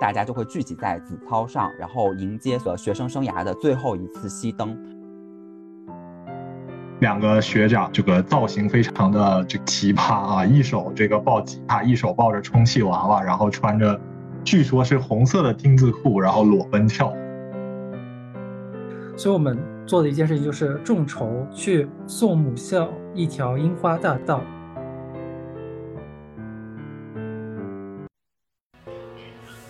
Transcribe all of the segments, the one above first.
大家就会聚集在子操上，然后迎接所学生生涯的最后一次熄灯。两个学长这个造型非常的这奇葩啊，一手这个抱吉他，一手抱着充气娃娃，然后穿着据说是红色的丁字裤，然后裸奔跳。所以我们做的一件事情就是众筹去送母校一条樱花大道。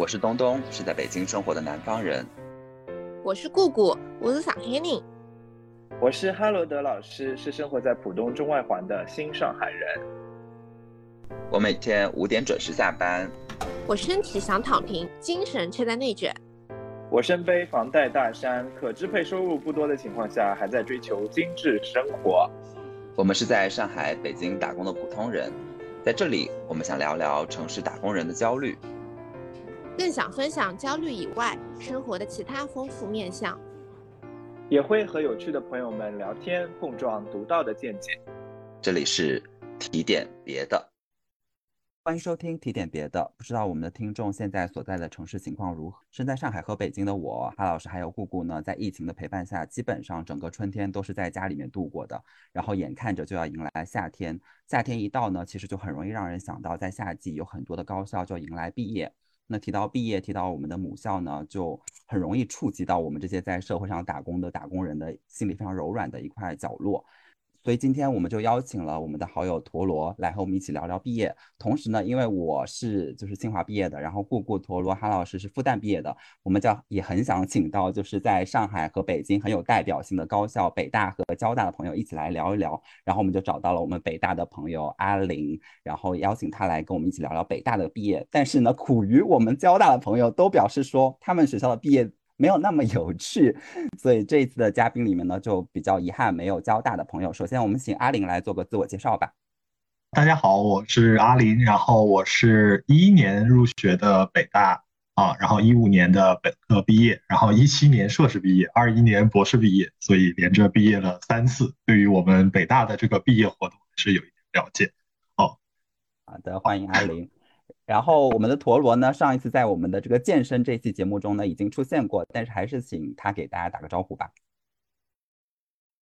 是东东，是在北京生活的南方人。我是姑姑，我是上海人。我是哈罗德老师，是生活在浦东中外环的新上海人。我每天五点准时下班。我身体想躺平，精神却在内卷。我身背房贷大山，可支配收入不多的情况下，还在追求精致生活。我们是在上海、北京打工的普通人，在这里，我们想聊聊城市打工人的焦虑，更想分享焦虑以外生活的其他丰富面相。也会和有趣的朋友们聊天，碰撞独到的见解。这里是提点别的，欢迎收听提点别的。不知道我们的听众现在所在的城市情况如何？身在上海和北京的我，哈老师还有姑姑呢，在疫情的陪伴下，基本上整个春天都是在家里面度过的。然后眼看着就要迎来夏天，夏天一到呢，其实就很容易让人想到，在夏季有很多的高校就迎来毕业。那提到毕业，提到我们的母校呢，就很容易触及到我们这些在社会上打工的打工人的心里非常柔软的一块角落。所以今天我们就邀请了我们的好友陀螺来和我们一起聊聊毕业。同时呢，因为我是就是清华毕业的，然后顾顾陀螺哈老师是复旦毕业的，我们就也很想请到就是在上海和北京很有代表性的高校北大和交大的朋友一起来聊一聊。然后我们就找到了我们北大的朋友阿林，然后邀请他来跟我们一起聊聊北大的毕业。但是呢，苦于我们交大的朋友都表示说他们学校的毕业。没有那么有趣，所以这一次的嘉宾里面呢，就比较遗憾没有交大的朋友。首先，我们请阿林来做个自我介绍吧。大家好，我是阿林，然后我是一一年入学的北大啊，然后一五年的本科毕业，然后一七年硕士毕业，二一年博士毕业，所以连着毕业了三次。对于我们北大的这个毕业活动是有一点了解。哦，好的，欢迎阿林。然后我们的陀螺呢，上一次在我们的这个健身这期节目中呢已经出现过，但是还是请他给大家打个招呼吧。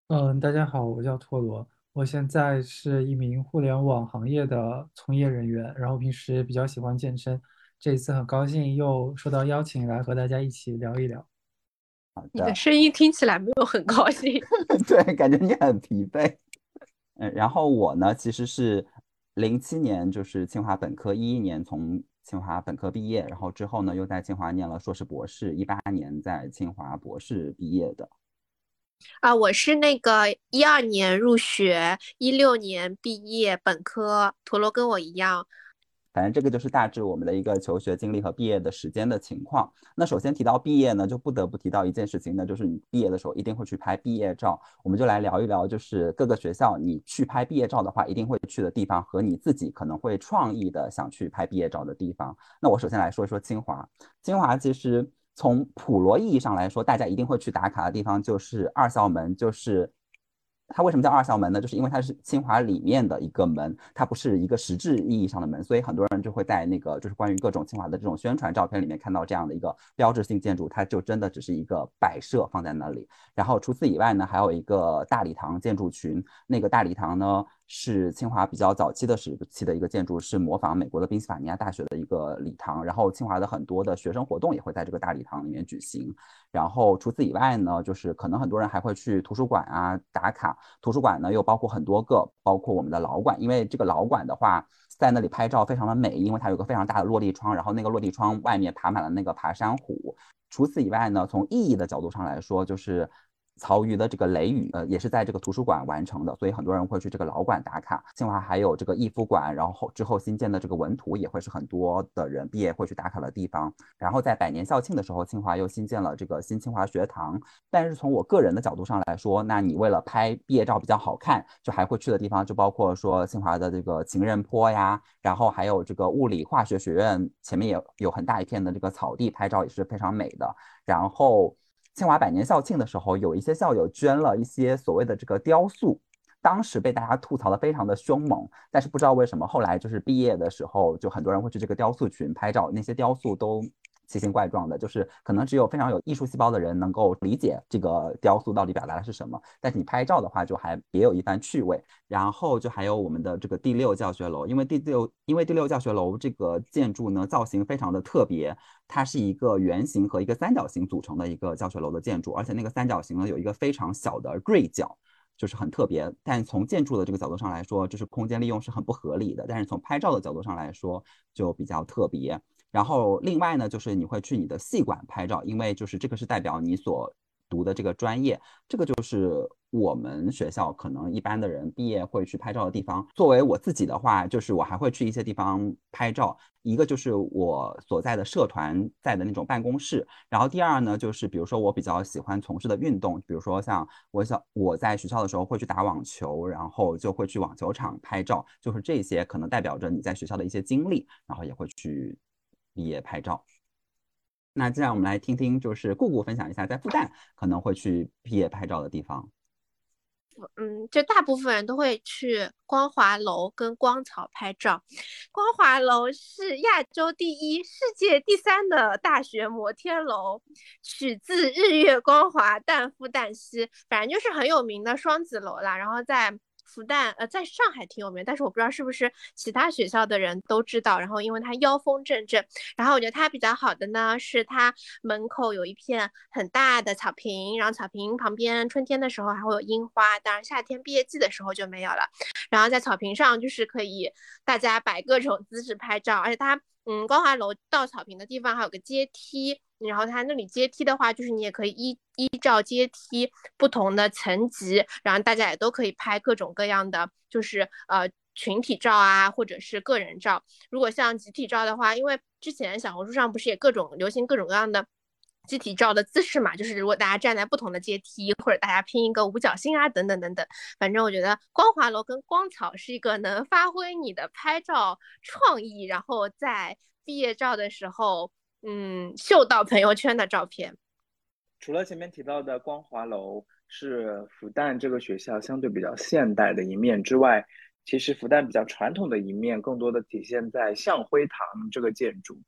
嗯，大家好，我叫陀螺，我现在是一名互联网行业的从业人员，然后平时比较喜欢健身，这一次很高兴又受到邀请来和大家一起聊一聊。你的声音听起来没有很高兴，对，感觉你很疲惫。嗯，然后我呢，其实是。零七年就是清华本科，一一年从清华本科毕业，然后之后呢又在清华念了硕士博士，一八年在清华博士毕业的。啊，我是那个一二年入学，一六年毕业本科，陀螺跟我一样。反正这个就是大致我们的一个求学经历和毕业的时间的情况。那首先提到毕业呢，就不得不提到一件事情，那就是你毕业的时候一定会去拍毕业照。我们就来聊一聊，就是各个学校你去拍毕业照的话，一定会去的地方和你自己可能会创意的想去拍毕业照的地方。那我首先来说一说清华。清华其实从普罗意义上来说，大家一定会去打卡的地方就是二校门，就是。它为什么叫二校门呢？就是因为它是清华里面的一个门，它不是一个实质意义上的门，所以很多人就会在那个就是关于各种清华的这种宣传照片里面看到这样的一个标志性建筑，它就真的只是一个摆设放在那里。然后除此以外呢，还有一个大礼堂建筑群，那个大礼堂呢。是清华比较早期的时期的一个建筑，是模仿美国的宾夕法尼亚大学的一个礼堂。然后清华的很多的学生活动也会在这个大礼堂里面举行。然后除此以外呢，就是可能很多人还会去图书馆啊打卡。图书馆呢又包括很多个，包括我们的老馆，因为这个老馆的话，在那里拍照非常的美，因为它有个非常大的落地窗，然后那个落地窗外面爬满了那个爬山虎。除此以外呢，从意义的角度上来说，就是。曹禺的这个雷雨，呃，也是在这个图书馆完成的，所以很多人会去这个老馆打卡。清华还有这个逸夫馆，然后之后新建的这个文图也会是很多的人毕业会去打卡的地方。然后在百年校庆的时候，清华又新建了这个新清华学堂。但是从我个人的角度上来说，那你为了拍毕业照比较好看，就还会去的地方就包括说清华的这个情人坡呀，然后还有这个物理化学学院前面也有很大一片的这个草地，拍照也是非常美的。然后。清华百年校庆的时候，有一些校友捐了一些所谓的这个雕塑，当时被大家吐槽的非常的凶猛，但是不知道为什么后来就是毕业的时候，就很多人会去这个雕塑群拍照，那些雕塑都奇形怪状的，就是可能只有非常有艺术细胞的人能够理解这个雕塑到底表达的是什么。但是你拍照的话，就还别有一番趣味。然后就还有我们的这个第六教学楼，因为第六因为第六教学楼这个建筑呢造型非常的特别，它是一个圆形和一个三角形组成的一个教学楼的建筑，而且那个三角形呢有一个非常小的锐角。就是很特别，但从建筑的这个角度上来说，就是空间利用是很不合理的。但是从拍照的角度上来说，就比较特别。然后另外呢，就是你会去你的系馆拍照，因为就是这个是代表你所。读的这个专业，这个就是我们学校可能一般的人毕业会去拍照的地方。作为我自己的话，就是我还会去一些地方拍照。一个就是我所在的社团在的那种办公室，然后第二呢，就是比如说我比较喜欢从事的运动，比如说像我小我在学校的时候会去打网球，然后就会去网球场拍照，就是这些可能代表着你在学校的一些经历，然后也会去毕业拍照。那接下来我们来听听，就是顾顾分享一下在复旦可能会去毕业拍照的地方。嗯，就大部分人都会去光华楼跟光草拍照。光华楼是亚洲第一、世界第三的大学摩天楼，取自日月光华，旦复旦西，反正就是很有名的双子楼啦。然后在复旦呃，在上海挺有名，但是我不知道是不是其他学校的人都知道。然后因为它妖风阵阵，然后我觉得它比较好的呢，是它门口有一片很大的草坪，然后草坪旁边春天的时候还会有樱花，当然夏天毕业季的时候就没有了。然后在草坪上就是可以大家摆各种姿势拍照，而且它嗯，光华楼到草坪的地方还有个阶梯。然后它那里阶梯的话，就是你也可以依依照阶梯不同的层级，然后大家也都可以拍各种各样的，就是呃群体照啊，或者是个人照。如果像集体照的话，因为之前小红书上不是也各种流行各种各样的集体照的姿势嘛，就是如果大家站在不同的阶梯，或者大家拼一个五角星啊，等等等等。反正我觉得光华楼跟光草是一个能发挥你的拍照创意，然后在毕业照的时候。嗯，秀到朋友圈的照片。除了前面提到的光华楼是复旦这个学校相对比较现代的一面之外，其实复旦比较传统的一面更多的体现在向辉堂这个建筑。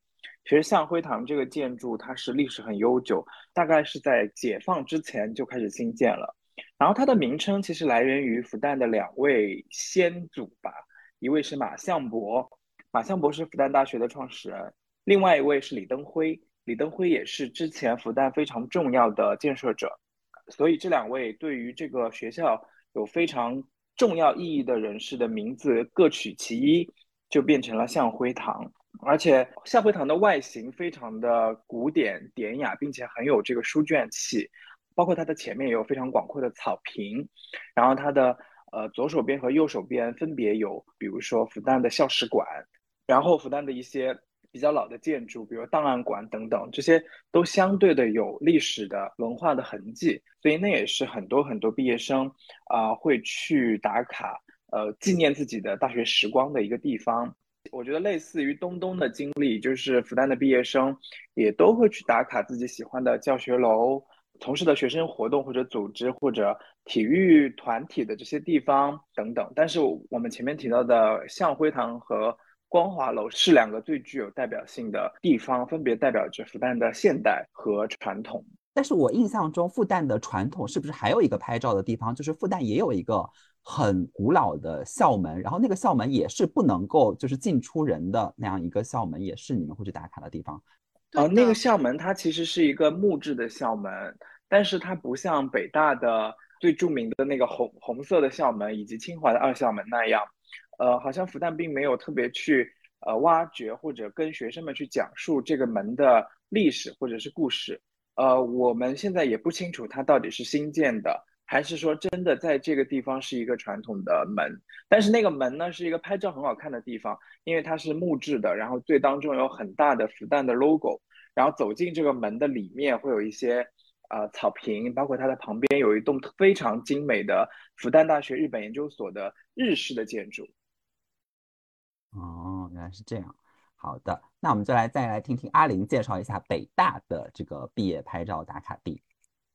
其实向辉堂这个建筑它是历史很悠久，大概是在解放之前就开始兴建了。然后它的名称其实来源于复旦的两位先祖吧，一位是马相伯，马相伯是复旦大学的创始人。另外一位是李登辉，李登辉也是之前复旦非常重要的建设者，所以这两位对于这个学校有非常重要意义的人士的名字各取其一，就变成了向辉堂。而且向辉堂的外形非常的古典典雅，并且很有这个书卷气，包括它的前面也有非常广阔的草坪，然后它的呃左手边和右手边分别有，比如说复旦的校史馆，然后复旦的一些。比较老的建筑，比如档案馆等等，这些都相对的有历史的文化的痕迹，所以那也是很多很多毕业生啊会去打卡，呃，纪念自己的大学时光的一个地方。我觉得类似于东东的经历，就是复旦的毕业生也都会去打卡自己喜欢的教学楼、从事的学生活动或者组织或者体育团体的这些地方等等。但是我们前面提到的向辉堂和光华楼是两个最具有代表性的地方，分别代表着复旦的现代和传统。但是我印象中，复旦的传统是不是还有一个拍照的地方？就是复旦也有一个很古老的校门，然后那个校门也是不能够就是进出人的那样一个校门，也是你们会去打卡的地方。呃，那个校门它其实是一个木质的校门，但是它不像北大的最著名的那个红红色的校门，以及清华的二校门那样。呃，好像复旦并没有特别去呃挖掘或者跟学生们去讲述这个门的历史或者是故事。呃，我们现在也不清楚它到底是新建的，还是说真的在这个地方是一个传统的门。但是那个门呢，是一个拍照很好看的地方，因为它是木质的，然后最当中有很大的复旦的 logo。然后走进这个门的里面，会有一些呃草坪，包括它的旁边有一栋非常精美的复旦大学日本研究所的日式的建筑。哦，原来是这样。好的，那我们就来再来听听阿林介绍一下北大的这个毕业拍照打卡地。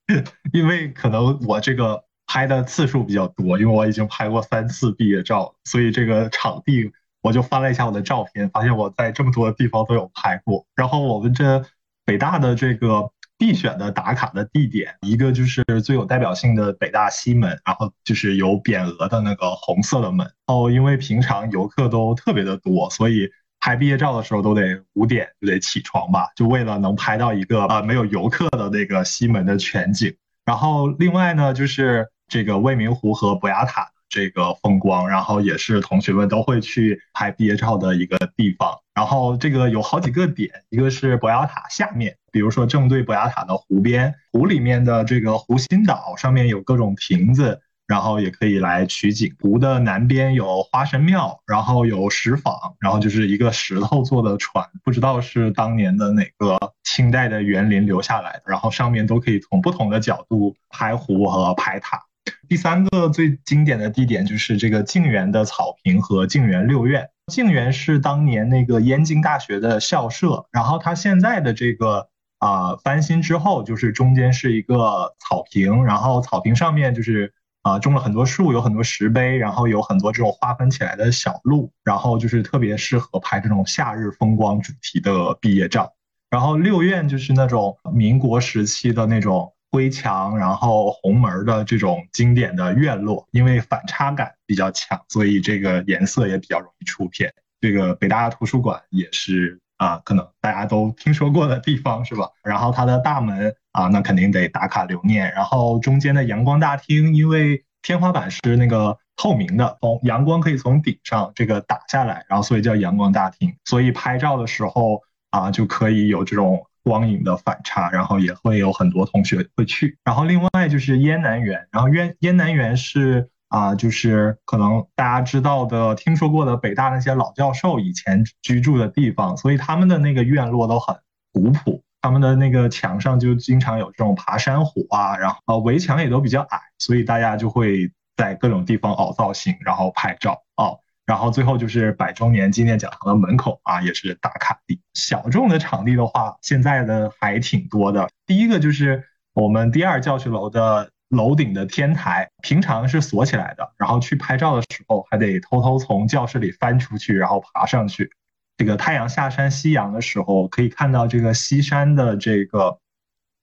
因为可能我这个拍的次数比较多，因为我已经拍过三次毕业照，所以这个场地我就翻了一下我的照片，发现我在这么多地方都有拍过。然后我们这北大的这个必选的打卡的地点，一个就是最有代表性的北大西门，然后就是有匾额的那个红色的门。哦，因为平常游客都特别的多，所以拍毕业照的时候都得五点就得起床吧，就为了能拍到一个呃没有游客的那个西门的全景。然后另外呢，就是这个未名湖和博雅塔。这个风光，然后也是同学们都会去拍毕业照的一个地方。然后这个有好几个点，一个是博雅塔下面，比如说正对博雅塔的湖边，湖里面的这个湖心岛上面有各种亭子，然后也可以来取景。湖的南边有花神庙，然后有石坊，然后就是一个石头做的船，不知道是当年的哪个清代的园林留下来的。然后上面都可以从不同的角度拍湖和拍塔。第三个最经典的地点就是这个静园的草坪和静园六院。静园是当年那个燕京大学的校舍，然后它现在的这个啊翻新之后，就是中间是一个草坪，然后草坪上面就是啊种了很多树，有很多石碑，然后有很多这种划分起来的小路，然后就是特别适合拍这种夏日风光主题的毕业照。然后六院就是那种民国时期的那种。灰墙，然后红门的这种经典的院落，因为反差感比较强，所以这个颜色也比较容易出片。这个北大图书馆也是啊，可能大家都听说过的地方是吧？然后它的大门啊，那肯定得打卡留念。然后中间的阳光大厅，因为天花板是那个透明的，从阳光可以从顶上这个打下来，然后所以叫阳光大厅。所以拍照的时候啊，就可以有这种。光影的反差，然后也会有很多同学会去。然后另外就是燕南园，然后燕燕南园是啊，就是可能大家知道的、听说过的北大那些老教授以前居住的地方，所以他们的那个院落都很古朴，他们的那个墙上就经常有这种爬山虎啊，然后围墙也都比较矮，所以大家就会在各种地方凹造型，然后拍照啊。然后最后就是百周年纪念讲堂的门口啊，也是打卡地。小众的场地的话，现在的还挺多的。第一个就是我们第二教学楼的楼顶的天台，平常是锁起来的，然后去拍照的时候还得偷偷从教室里翻出去，然后爬上去。这个太阳下山夕阳的时候，可以看到这个西山的这个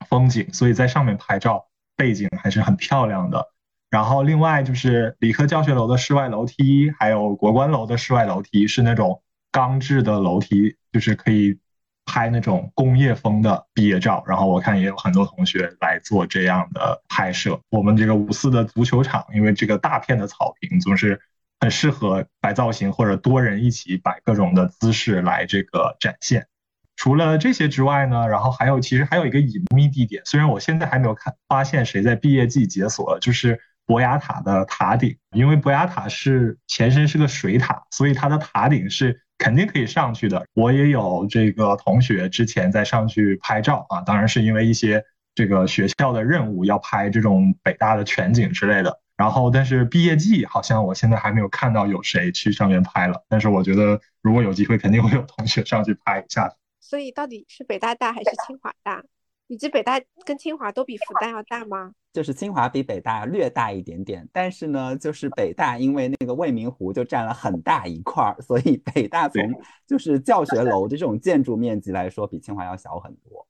风景，所以在上面拍照，背景还是很漂亮的。然后另外就是理科教学楼的室外楼梯，还有国关楼的室外楼梯是那种钢制的楼梯，就是可以拍那种工业风的毕业照。然后我看也有很多同学来做这样的拍摄。我们这个五四的足球场，因为这个大片的草坪总是很适合摆造型或者多人一起摆各种的姿势来这个展现。除了这些之外呢，然后还有其实还有一个隐秘地点，虽然我现在还没有看发现谁在毕业季解锁，就是。博雅塔的塔顶，因为博雅塔是前身是个水塔，所以它的塔顶是肯定可以上去的。我也有这个同学之前在上去拍照啊，当然是因为一些这个学校的任务要拍这种北大的全景之类的。然后，但是毕业季好像我现在还没有看到有谁去上面拍了。但是我觉得如果有机会，肯定会有同学上去拍一下。所以到底是北大大还是清华大？以及北大跟清华都比复旦要大吗？就是清华比北大略大一点点，但是呢，就是北大因为那个未名湖就占了很大一块儿，所以北大从就是教学楼这种建筑面积来说，比清华要小很多。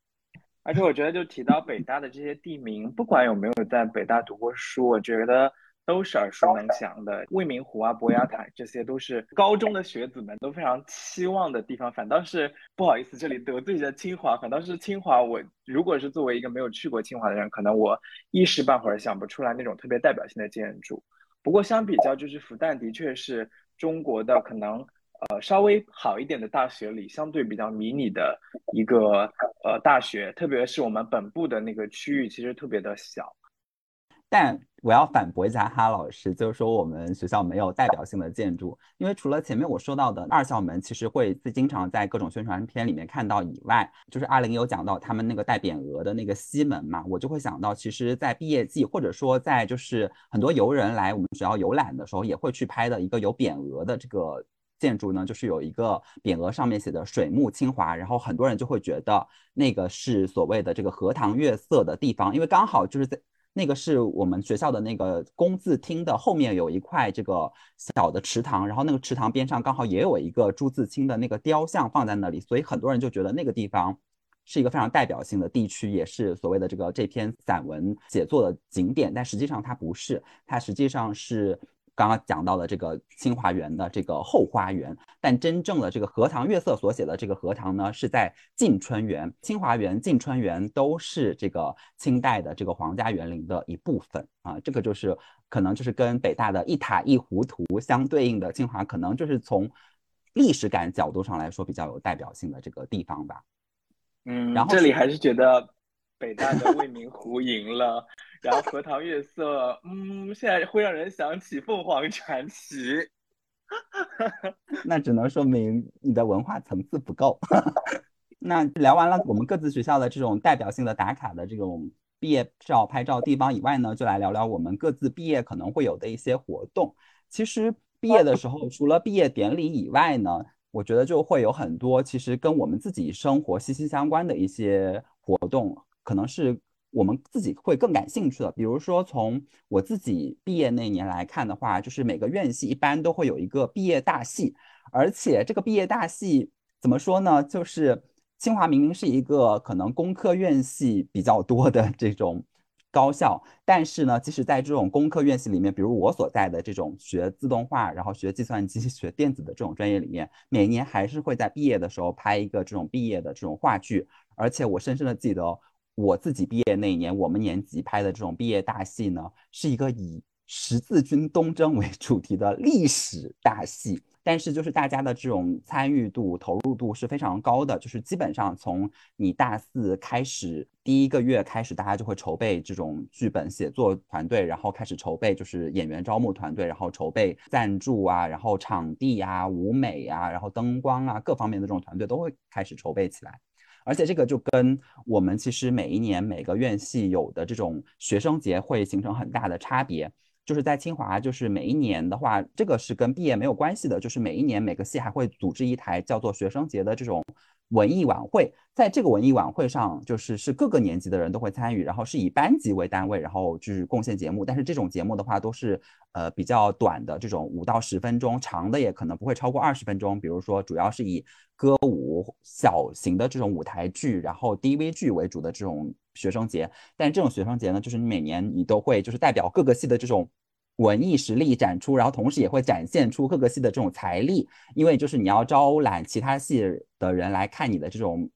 而且我觉得，就提到北大的这些地名，不管有没有在北大读过书，我觉得。都是耳熟能详的，未名湖啊、博雅塔，这些都是高中的学子们都非常期望的地方。反倒是不好意思，这里得罪了清华。反倒是清华，我如果是作为一个没有去过清华的人，可能我一时半会儿想不出来那种特别代表性的建筑。不过相比较，就是复旦的确是中国的可能呃稍微好一点的大学里，相对比较迷你的一个呃大学，特别是我们本部的那个区域，其实特别的小。但我要反驳一下哈老师，就是说我们学校没有代表性的建筑，因为除了前面我说到的二校门，其实会经常在各种宣传片里面看到以外，就是阿玲有讲到他们那个带匾额的那个西门嘛，我就会想到，其实，在毕业季或者说在就是很多游人来我们学校游览的时候，也会去拍的一个有匾额的这个建筑呢，就是有一个匾额上面写的“水木清华”，然后很多人就会觉得那个是所谓的这个荷塘月色的地方，因为刚好就是在。那个是我们学校的那个工字厅的后面有一块这个小的池塘，然后那个池塘边上刚好也有一个朱自清的那个雕像放在那里，所以很多人就觉得那个地方是一个非常代表性的地区，也是所谓的这个这篇散文写作的景点，但实际上它不是，它实际上是。刚刚讲到的这个清华园的这个后花园，但真正的这个荷塘月色所写的这个荷塘呢，是在晋春园、清华园、晋春园都是这个清代的这个皇家园林的一部分啊。这个就是可能就是跟北大的一塔一湖图相对应的，清华可能就是从历史感角度上来说比较有代表性的这个地方吧。嗯，然后这里还是觉得北大的未名湖赢了。然后荷塘月色，嗯，现在会让人想起凤凰传奇。那只能说明你的文化层次不够。那聊完了我们各自学校的这种代表性的打卡的这种毕业照拍照地方以外呢，就来聊聊我们各自毕业可能会有的一些活动。其实毕业的时候，除了毕业典礼以外呢，我觉得就会有很多其实跟我们自己生活息息相关的一些活动，可能是。我们自己会更感兴趣的，比如说从我自己毕业那年来看的话，就是每个院系一般都会有一个毕业大戏，而且这个毕业大戏怎么说呢？就是清华明明是一个可能工科院系比较多的这种高校，但是呢，即使在这种工科院系里面，比如我所在的这种学自动化，然后学计算机、学电子的这种专业里面，每年还是会在毕业的时候拍一个这种毕业的这种话剧，而且我深深的记得。我自己毕业那一年，我们年级拍的这种毕业大戏呢，是一个以十字军东征为主题的历史大戏。但是，就是大家的这种参与度、投入度是非常高的。就是基本上从你大四开始第一个月开始，大家就会筹备这种剧本写作团队，然后开始筹备就是演员招募团队，然后筹备赞助啊，然后场地啊、舞美啊，然后灯光啊各方面的这种团队都会开始筹备起来。而且这个就跟我们其实每一年每个院系有的这种学生节会形成很大的差别。就是在清华，就是每一年的话，这个是跟毕业没有关系的，就是每一年每个系还会组织一台叫做学生节的这种。文艺晚会，在这个文艺晚会上，就是是各个年级的人都会参与，然后是以班级为单位，然后就是贡献节目。但是这种节目的话，都是呃比较短的，这种五到十分钟，长的也可能不会超过二十分钟。比如说，主要是以歌舞、小型的这种舞台剧，然后 DV 剧为主的这种学生节。但这种学生节呢，就是你每年你都会就是代表各个系的这种。文艺实力展出，然后同时也会展现出各个系的这种财力，因为就是你要招揽其他系的人来看你的这种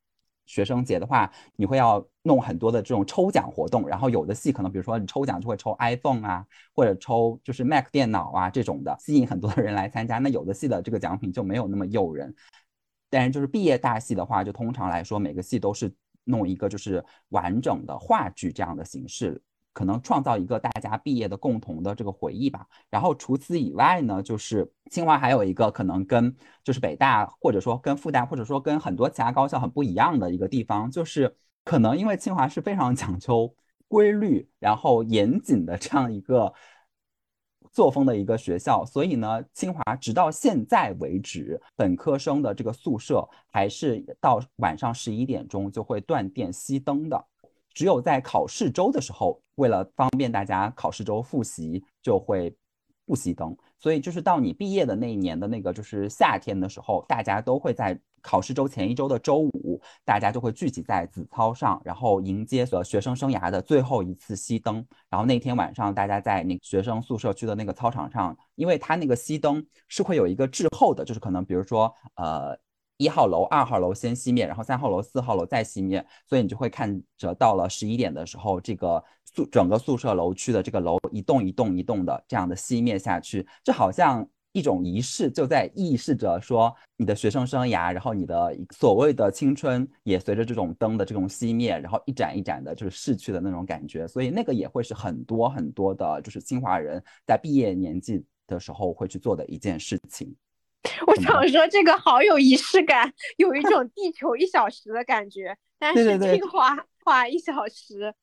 学生节的话，你会要弄很多的这种抽奖活动，然后有的系可能比如说你抽奖就会抽 iPhone 啊，或者抽就是 Mac 电脑啊这种的，吸引很多的人来参加。那有的系的这个奖品就没有那么诱人，但是就是毕业大戏的话，就通常来说每个系都是弄一个就是完整的话剧这样的形式。可能创造一个大家毕业的共同的这个回忆吧。然后除此以外呢，就是清华还有一个可能跟就是北大或者说跟复旦或者说跟很多其他高校很不一样的一个地方，就是可能因为清华是非常讲究规律然后严谨的这样一个作风的一个学校，所以呢，清华直到现在为止，本科生的这个宿舍还是到晚上十一点钟就会断电熄灯的。只有在考试周的时候，为了方便大家考试周复习，就会不熄灯。所以就是到你毕业的那一年的那个就是夏天的时候，大家都会在考试周前一周的周五，大家就会聚集在子操上，然后迎接所学生生涯的最后一次熄灯。然后那天晚上，大家在那学生宿舍区的那个操场上，因为它那个熄灯是会有一个滞后的，就是可能比如说呃。一号楼、二号楼先熄灭，然后三号楼、四号楼再熄灭，所以你就会看着到了十一点的时候，这个宿整个宿舍楼区的这个楼一栋一栋一栋的这样的熄灭下去，就好像一种仪式，就在预示着说你的学生生涯，然后你的所谓的青春也随着这种灯的这种熄灭，然后一盏一盏的就是逝去的那种感觉，所以那个也会是很多很多的，就是清华人在毕业年纪的时候会去做的一件事情。我想说，这个好有仪式感，有一种地球一小时的感觉。但是清华花一小时，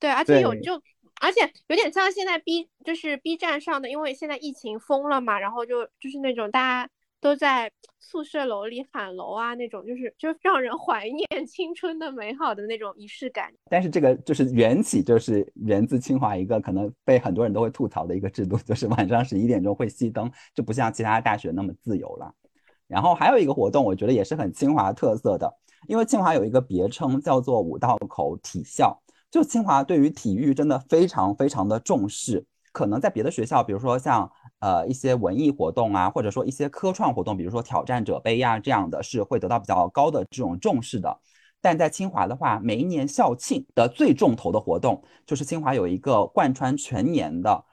对，而且有就，而且有点像现在 B 就是 B 站上的，因为现在疫情封了嘛，然后就就是那种大家。都在宿舍楼里喊楼啊，那种就是就让人怀念青春的美好的那种仪式感。但是这个就是缘起，就是源自清华一个可能被很多人都会吐槽的一个制度，就是晚上十一点钟会熄灯，就不像其他大学那么自由了。然后还有一个活动，我觉得也是很清华特色的，因为清华有一个别称叫做五道口体校，就清华对于体育真的非常非常的重视。可能在别的学校，比如说像呃一些文艺活动啊，或者说一些科创活动，比如说挑战者杯呀这样的，是会得到比较高的这种重视的。但在清华的话，每一年校庆的最重头的活动，就是清华有一个贯穿全年的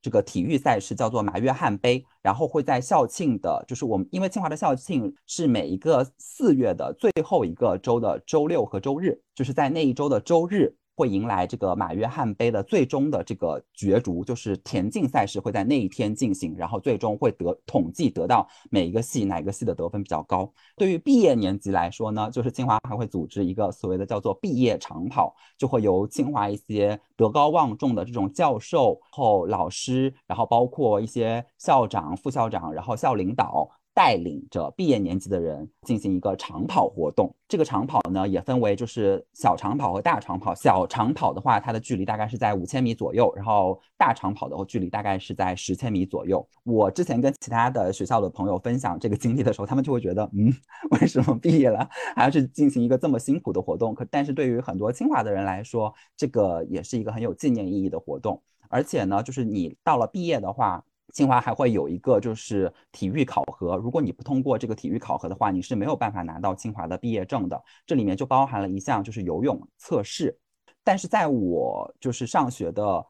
这个体育赛事，叫做马约翰杯。然后会在校庆的，就是我们因为清华的校庆是每一个四月的最后一个周的周六和周日，就是在那一周的周日。会迎来这个马约翰杯的最终的这个角逐，就是田径赛事会在那一天进行，然后最终会得统计得到每一个系哪个系的得分比较高。对于毕业年级来说呢，就是清华还会组织一个所谓的叫做毕业长跑，就会由清华一些德高望重的这种教授、后老师，然后包括一些校长、副校长，然后校领导。带领着毕业年级的人进行一个长跑活动。这个长跑呢，也分为就是小长跑和大长跑。小长跑的话，它的距离大概是在五千米左右，然后大长跑的话距离大概是在十千米左右。我之前跟其他的学校的朋友分享这个经历的时候，他们就会觉得，嗯，为什么毕业了还要去进行一个这么辛苦的活动？可但是对于很多清华的人来说，这个也是一个很有纪念意义的活动。而且呢，就是你到了毕业的话。清华还会有一个就是体育考核，如果你不通过这个体育考核的话，你是没有办法拿到清华的毕业证的。这里面就包含了一项就是游泳测试，但是在我就是上学的。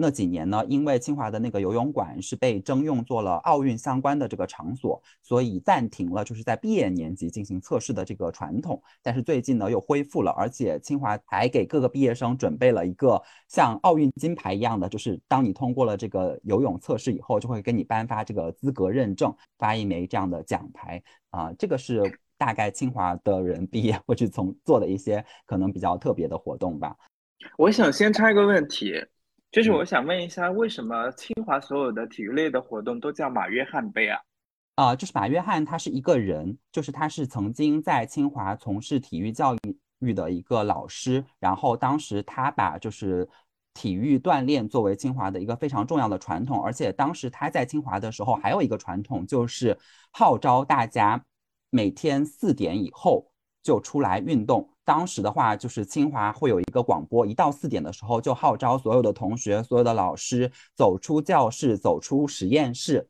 那几年呢，因为清华的那个游泳馆是被征用做了奥运相关的这个场所，所以暂停了就是在毕业年级进行测试的这个传统。但是最近呢又恢复了，而且清华还给各个毕业生准备了一个像奥运金牌一样的，就是当你通过了这个游泳测试以后，就会给你颁发这个资格认证，发一枚这样的奖牌啊。这个是大概清华的人毕业会去从做的一些可能比较特别的活动吧。我想先插一个问题。就是我想问一下，为什么清华所有的体育类的活动都叫马约翰杯啊？啊，就是马约翰，他是一个人，就是他是曾经在清华从事体育教育的一个老师，然后当时他把就是体育锻炼作为清华的一个非常重要的传统，而且当时他在清华的时候还有一个传统，就是号召大家每天四点以后就出来运动。当时的话，就是清华会有一个广播，一到四点的时候就号召所有的同学、所有的老师走出教室，走出实验室。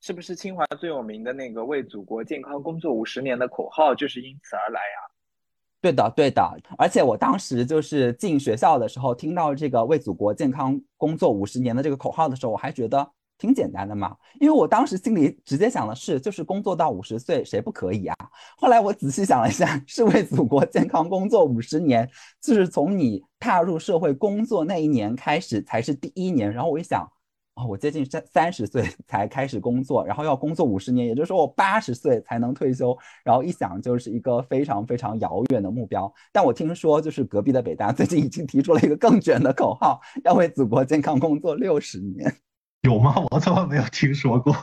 是不是清华最有名的那个“为祖国健康工作五十年”的口号就是因此而来呀？对的，对的。而且我当时就是进学校的时候，听到这个“为祖国健康工作五十年”的这个口号的时候，我还觉得。挺简单的嘛，因为我当时心里直接想的是，就是工作到五十岁，谁不可以啊？后来我仔细想了一下，是为祖国健康工作五十年，就是从你踏入社会工作那一年开始才是第一年。然后我一想，哦，我接近三三十岁才开始工作，然后要工作五十年，也就是说我八十岁才能退休。然后一想，就是一个非常非常遥远的目标。但我听说，就是隔壁的北大最近已经提出了一个更卷的口号，要为祖国健康工作六十年。有吗？我怎么没有听说过？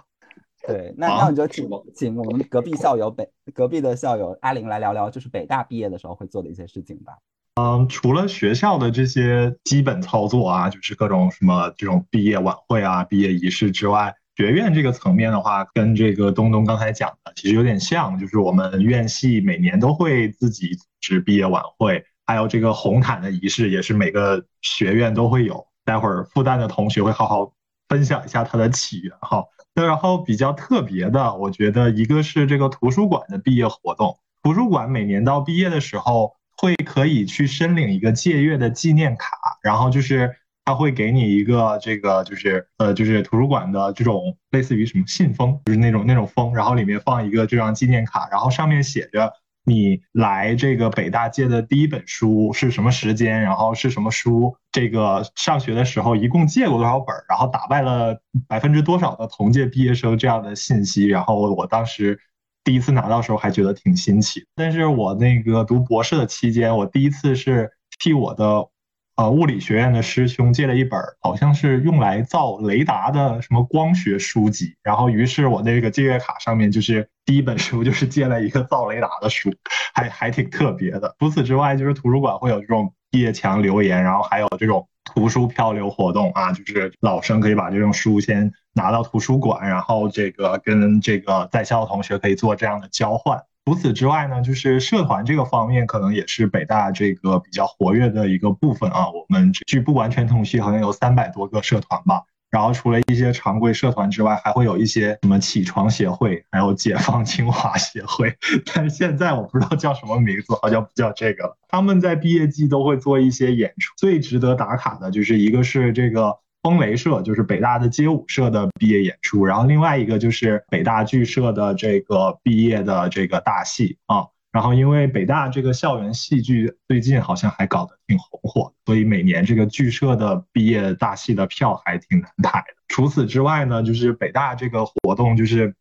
对，那那我就请请我们隔壁校友北隔壁的校友阿玲来聊聊，就是北大毕业的时候会做的一些事情吧。嗯，除了学校的这些基本操作啊，就是各种什么这种毕业晚会啊、毕业仪式之外，学院这个层面的话，跟这个东东刚才讲的其实有点像，就是我们院系每年都会自己组织毕业晚会，还有这个红毯的仪式，也是每个学院都会有。待会儿复旦的同学会好好。分享一下它的起源哈，那然后比较特别的，我觉得一个是这个图书馆的毕业活动。图书馆每年到毕业的时候，会可以去申领一个借阅的纪念卡，然后就是他会给你一个这个就是呃就是图书馆的这种类似于什么信封，就是那种那种封，然后里面放一个这张纪念卡，然后上面写着。你来这个北大借的第一本书是什么时间？然后是什么书？这个上学的时候一共借过多少本？然后打败了百分之多少的同届毕业生这样的信息？然后我当时第一次拿到时候还觉得挺新奇。但是我那个读博士的期间，我第一次是替我的。呃，物理学院的师兄借了一本，好像是用来造雷达的什么光学书籍。然后，于是我那个借阅卡上面就是第一本书，就是借了一个造雷达的书，还还挺特别的。除此之外，就是图书馆会有这种毕业墙留言，然后还有这种图书漂流活动啊，就是老生可以把这种书先拿到图书馆，然后这个跟这个在校的同学可以做这样的交换。除此之外呢，就是社团这个方面，可能也是北大这个比较活跃的一个部分啊。我们据不完全统计，好像有三百多个社团吧。然后除了一些常规社团之外，还会有一些什么起床协会，还有解放清华协会。但是现在我不知道叫什么名字，好像不叫这个了。他们在毕业季都会做一些演出，最值得打卡的就是一个是这个。风雷社就是北大的街舞社的毕业演出，然后另外一个就是北大剧社的这个毕业的这个大戏啊。然后因为北大这个校园戏剧最近好像还搞得挺红火，所以每年这个剧社的毕业大戏的票还挺难排的。除此之外呢，就是北大这个活动就是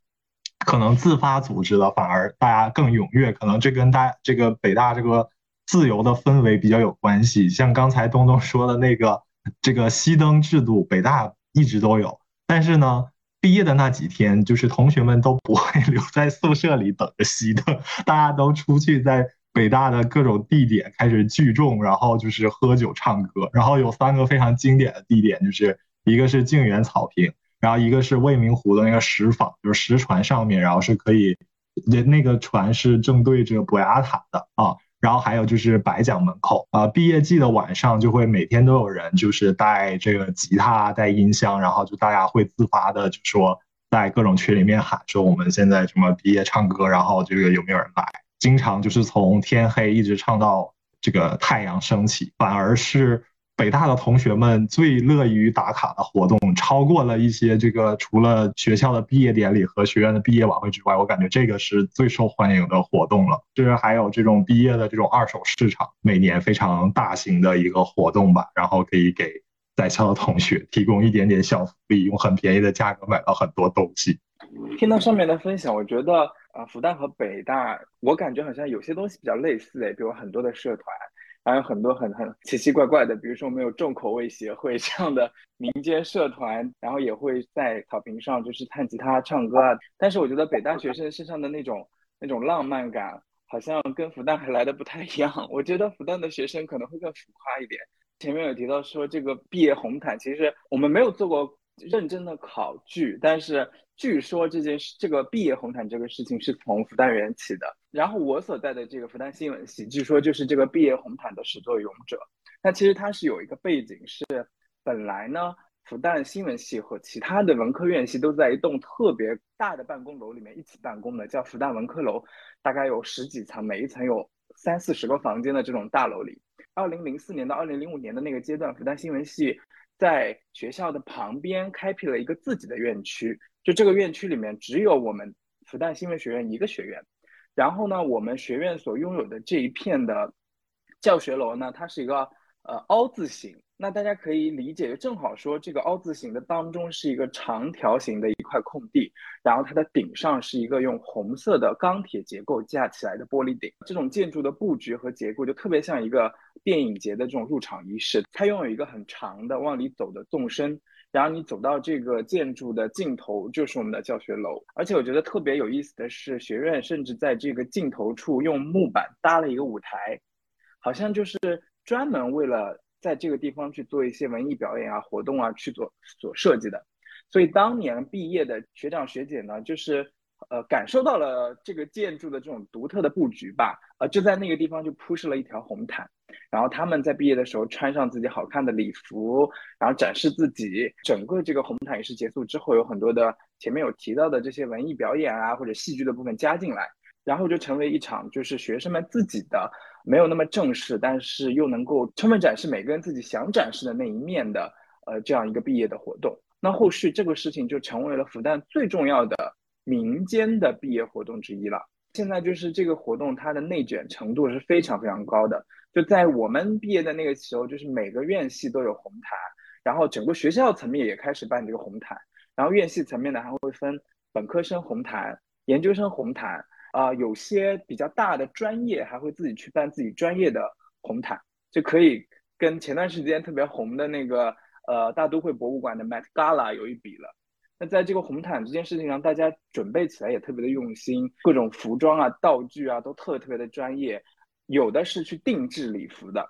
可能自发组织的反而大家更踊跃，可能这跟大这个北大这个自由的氛围比较有关系。像刚才东东说的那个。这个熄灯制度，北大一直都有，但是呢，毕业的那几天，就是同学们都不会留在宿舍里等着熄灯，大家都出去在北大的各种地点开始聚众，然后就是喝酒唱歌。然后有三个非常经典的地点，就是一个是静园草坪，然后一个是未名湖的那个石坊，就是石船上面，然后是可以，那那个船是正对着博雅塔的啊。然后还有就是白讲门口啊，毕业季的晚上就会每天都有人就是带这个吉他带音箱，然后就大家会自发的就说在各种群里面喊说我们现在什么毕业唱歌，然后这个有没有人来？经常就是从天黑一直唱到这个太阳升起，反而是。北大的同学们最乐于打卡的活动，超过了一些这个除了学校的毕业典礼和学院的毕业晚会之外，我感觉这个是最受欢迎的活动了。就是还有这种毕业的这种二手市场，每年非常大型的一个活动吧，然后可以给在校的同学提供一点点小福利，用很便宜的价格买到很多东西。听到上面的分享，我觉得啊，复旦和北大，我感觉好像有些东西比较类似诶，比如很多的社团。还有很多很很奇奇怪怪的，比如说我们有重口味协会这样的民间社团，然后也会在草坪上就是弹吉他唱歌啊。但是我觉得北大学生身上的那种那种浪漫感，好像跟复旦还来的不太一样。我觉得复旦的学生可能会更浮夸一点。前面有提到说这个毕业红毯，其实我们没有做过认真的考据，但是。据说这件事，这个毕业红毯这个事情是从复旦缘起的。然后我所在的这个复旦新闻系，据说就是这个毕业红毯的始作俑者。那其实它是有一个背景，是本来呢，复旦新闻系和其他的文科院系都在一栋特别大的办公楼里面一起办公的，叫复旦文科楼，大概有十几层，每一层有三四十个房间的这种大楼里。二零零四年到二零零五年的那个阶段，复旦新闻系在学校的旁边开辟了一个自己的院区。就这个院区里面只有我们复旦新闻学院一个学院，然后呢，我们学院所拥有的这一片的教学楼呢，它是一个呃凹字形。那大家可以理解，就正好说这个凹字形的当中是一个长条形的一块空地，然后它的顶上是一个用红色的钢铁结构架起来的玻璃顶。这种建筑的布局和结构就特别像一个电影节的这种入场仪式。它拥有一个很长的往里走的纵深。然后你走到这个建筑的尽头，就是我们的教学楼。而且我觉得特别有意思的是，学院甚至在这个尽头处用木板搭了一个舞台，好像就是专门为了在这个地方去做一些文艺表演啊、活动啊去做所设计的。所以当年毕业的学长学姐呢，就是呃感受到了这个建筑的这种独特的布局吧，呃就在那个地方就铺设了一条红毯。然后他们在毕业的时候穿上自己好看的礼服，然后展示自己。整个这个红毯仪式结束之后，有很多的前面有提到的这些文艺表演啊，或者戏剧的部分加进来，然后就成为一场就是学生们自己的没有那么正式，但是又能够充分展示每个人自己想展示的那一面的呃这样一个毕业的活动。那后续这个事情就成为了复旦最重要的民间的毕业活动之一了。现在就是这个活动它的内卷程度是非常非常高的。就在我们毕业的那个时候，就是每个院系都有红毯，然后整个学校层面也开始办这个红毯，然后院系层面呢还会分本科生红毯、研究生红毯啊，有些比较大的专业还会自己去办自己专业的红毯，就可以跟前段时间特别红的那个呃大都会博物馆的 Met Gala 有一比了。那在这个红毯这件事情上，大家准备起来也特别的用心，各种服装啊、道具啊都特别特别的专业。有的是去定制礼服的，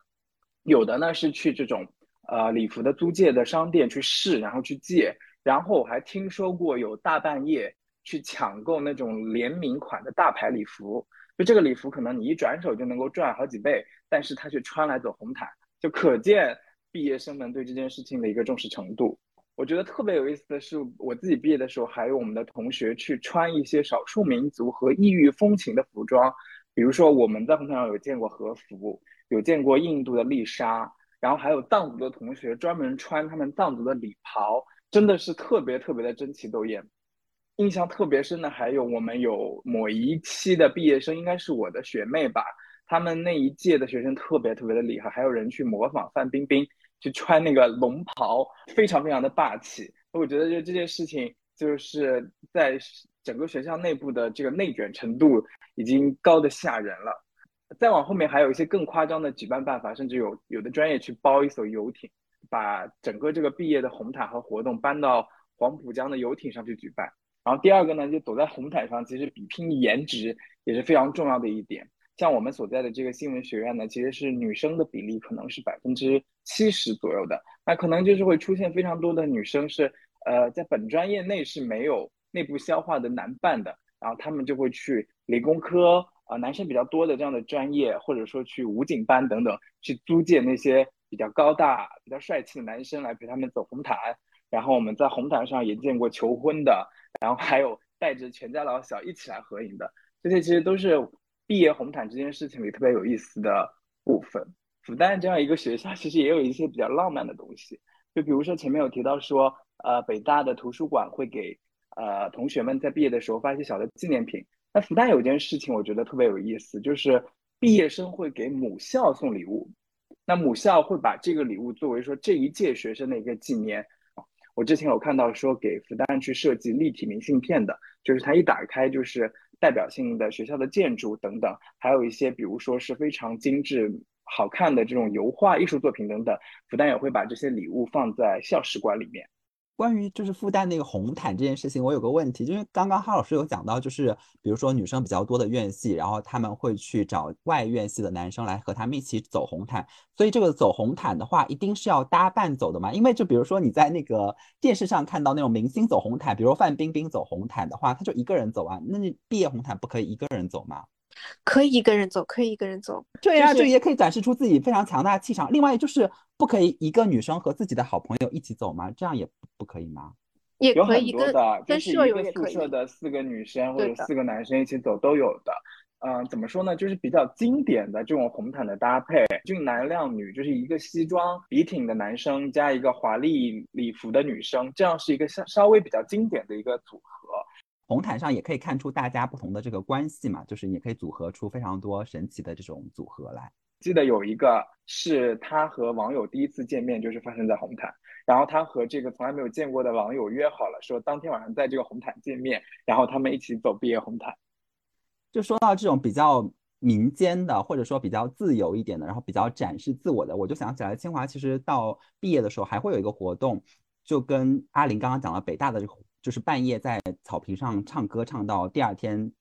有的呢是去这种呃礼服的租借的商店去试，然后去借。然后我还听说过有大半夜去抢购那种联名款的大牌礼服，就这个礼服可能你一转手就能够赚好几倍，但是他却穿来走红毯，就可见毕业生们对这件事情的一个重视程度。我觉得特别有意思的是，我自己毕业的时候，还有我们的同学去穿一些少数民族和异域风情的服装，比如说我们在红毯上有见过和服，有见过印度的丽莎，然后还有藏族的同学专门穿他们藏族的礼袍，真的是特别特别的争奇斗艳。印象特别深的还有我们有某一期的毕业生，应该是我的学妹吧，他们那一届的学生特别特别的厉害，还有人去模仿范冰冰去穿那个龙袍，非常非常的霸气。我觉得就这件事情，就是在整个学校内部的这个内卷程度已经高的吓人了。再往后面还有一些更夸张的举办办法，甚至有有的专业去包一艘游艇，把整个这个毕业的红毯和活动搬到黄浦江的游艇上去举办。然后第二个呢，就走在红毯上，其实比拼颜值也是非常重要的一点。像我们所在的这个新闻学院呢，其实是女生的比例可能是百分之七十左右的，那可能就是会出现非常多的女生是，呃，在本专业内是没有内部消化的男伴的，然后他们就会去理工科啊，男生比较多的这样的专业，或者说去武警班等等，去租借那些比较高大、比较帅气的男生来陪他们走红毯。然后我们在红毯上也见过求婚的。然后还有带着全家老小一起来合影的，这些其实都是毕业红毯这件事情里特别有意思的部分。复旦这样一个学校，其实也有一些比较浪漫的东西，就比如说前面有提到说，呃，北大的图书馆会给呃同学们在毕业的时候发一些小的纪念品。那复旦有件事情我觉得特别有意思，就是毕业生会给母校送礼物，那母校会把这个礼物作为说这一届学生的一个纪念。我之前有看到说给复旦去设计立体明信片的，就是它一打开就是代表性的学校的建筑等等，还有一些比如说是非常精致好看的这种油画艺术作品等等，复旦也会把这些礼物放在校史馆里面。关于就是复旦那个红毯这件事情，我有个问题，就是刚刚哈老师有讲到，就是比如说女生比较多的院系，然后他们会去找外院系的男生来和他们一起走红毯，所以这个走红毯的话，一定是要搭伴走的嘛？因为就比如说你在那个电视上看到那种明星走红毯，比如范冰冰走红毯的话，她就一个人走啊，那你毕业红毯不可以一个人走吗？可以一个人走，可以一个人走。对呀，就也可以展示出自己非常强大的气场。另外就是不可以一个女生和自己的好朋友一起走吗？这样也不可以吗？也可以跟跟舍友也可以。宿舍的四个女生或者四个男生一起走都有的。嗯，怎么说呢？就是比较经典的这种红毯的搭配，俊男靓女，就是一个西装笔挺的男生加一个华丽礼服的女生，这样是一个稍稍微比较经典的一个组合。红毯上也可以看出大家不同的这个关系嘛，就是也可以组合出非常多神奇的这种组合来。记得有一个是他和网友第一次见面，就是发生在红毯，然后他和这个从来没有见过的网友约好了，说当天晚上在这个红毯见面，然后他们一起走毕业红毯。就说到这种比较民间的，或者说比较自由一点的，然后比较展示自我的，我就想起来，清华其实到毕业的时候还会有一个活动，就跟阿林刚刚讲了北大的。就是半夜在草坪上唱歌，唱到第二天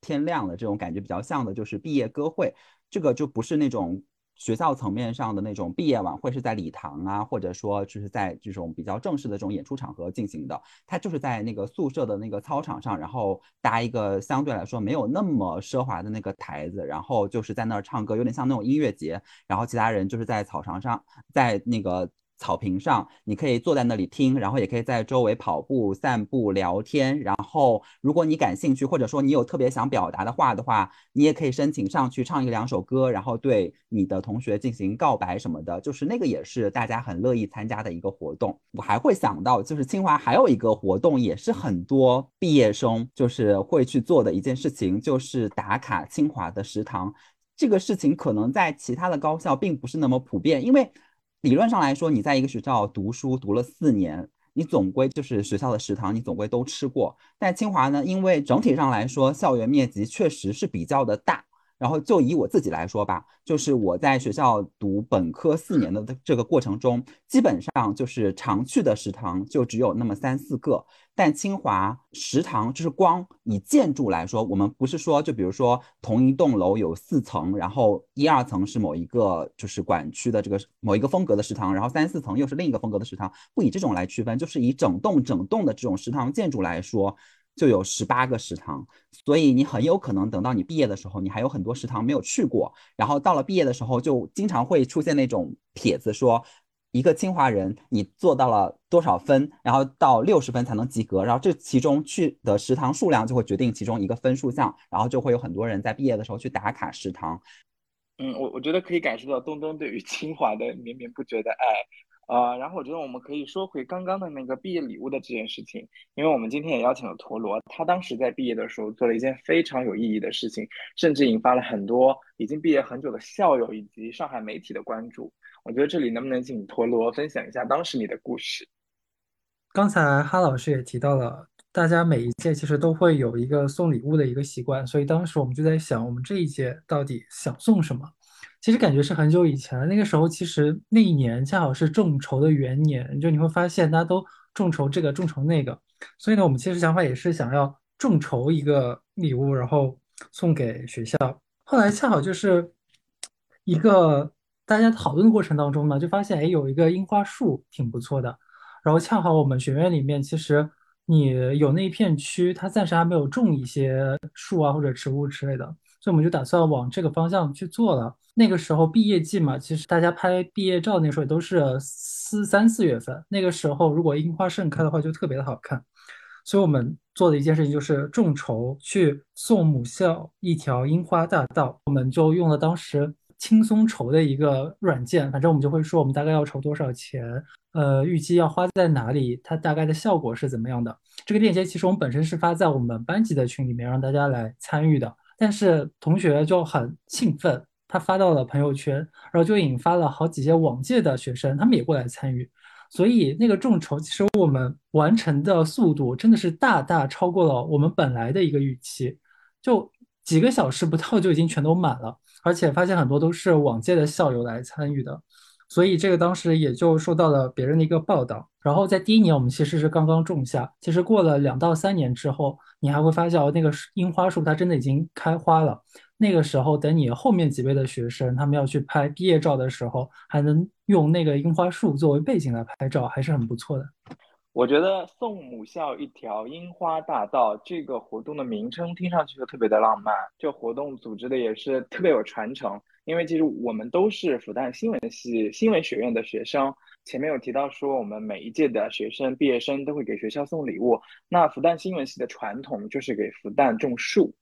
天亮了，这种感觉比较像的，就是毕业歌会。这个就不是那种学校层面上的那种毕业晚会，是在礼堂啊，或者说就是在这种比较正式的这种演出场合进行的。他就是在那个宿舍的那个操场上，然后搭一个相对来说没有那么奢华的那个台子，然后就是在那儿唱歌，有点像那种音乐节。然后其他人就是在草场上，在那个。草坪上，你可以坐在那里听，然后也可以在周围跑步、散步、聊天。然后，如果你感兴趣，或者说你有特别想表达的话的话，你也可以申请上去唱一两首歌，然后对你的同学进行告白什么的。就是那个也是大家很乐意参加的一个活动。我还会想到，就是清华还有一个活动，也是很多毕业生就是会去做的一件事情，就是打卡清华的食堂。这个事情可能在其他的高校并不是那么普遍，因为。理论上来说，你在一个学校读书读了四年，你总归就是学校的食堂，你总归都吃过。但清华呢，因为整体上来说，校园面积确实是比较的大。然后就以我自己来说吧，就是我在学校读本科四年的这个过程中，基本上就是常去的食堂就只有那么三四个。但清华食堂就是光以建筑来说，我们不是说就比如说同一栋楼有四层，然后一二层是某一个就是管区的这个某一个风格的食堂，然后三四层又是另一个风格的食堂，不以这种来区分，就是以整栋整栋的这种食堂建筑来说。就有十八个食堂，所以你很有可能等到你毕业的时候，你还有很多食堂没有去过。然后到了毕业的时候，就经常会出现那种帖子说，一个清华人你做到了多少分，然后到六十分才能及格，然后这其中去的食堂数量就会决定其中一个分数项，然后就会有很多人在毕业的时候去打卡食堂。嗯，我我觉得可以感受到东东对于清华的绵绵不绝的爱。啊，然后我觉得我们可以说回刚刚的那个毕业礼物的这件事情，因为我们今天也邀请了陀螺，他当时在毕业的时候做了一件非常有意义的事情，甚至引发了很多已经毕业很久的校友以及上海媒体的关注。我觉得这里能不能请陀螺分享一下当时你的故事？刚才哈老师也提到了，大家每一届其实都会有一个送礼物的一个习惯，所以当时我们就在想，我们这一届到底想送什么？其实感觉是很久以前了，那个时候其实那一年恰好是众筹的元年，就你会发现大家都众筹这个众筹那个，所以呢，我们其实想法也是想要众筹一个礼物，然后送给学校。后来恰好就是一个大家讨论过程当中呢，就发现哎有一个樱花树挺不错的，然后恰好我们学院里面其实你有那一片区，它暂时还没有种一些树啊或者植物之类的，所以我们就打算往这个方向去做了。那个时候毕业季嘛，其实大家拍毕业照那时候也都是四三四月份。那个时候如果樱花盛开的话，就特别的好看。所以我们做的一件事情就是众筹去送母校一条樱花大道。我们就用了当时轻松筹的一个软件，反正我们就会说我们大概要筹多少钱，呃，预计要花在哪里，它大概的效果是怎么样的。这个链接其实我们本身是发在我们班级的群里面，让大家来参与的。但是同学就很兴奋。他发到了朋友圈，然后就引发了好几届往届的学生，他们也过来参与，所以那个众筹其实我们完成的速度真的是大大超过了我们本来的一个预期，就几个小时不到就已经全都满了，而且发现很多都是往届的校友来参与的，所以这个当时也就受到了别人的一个报道。然后在第一年我们其实是刚刚种下，其实过了两到三年之后，你还会发现那个樱花树它真的已经开花了。那个时候，等你后面几位的学生，他们要去拍毕业照的时候，还能用那个樱花树作为背景来拍照，还是很不错的。我觉得送母校一条樱花大道这个活动的名称听上去就特别的浪漫，这活动组织的也是特别有传承。因为其实我们都是复旦新闻系新闻学院的学生，前面有提到说我们每一届的学生毕业生都会给学校送礼物，那复旦新闻系的传统就是给复旦种树。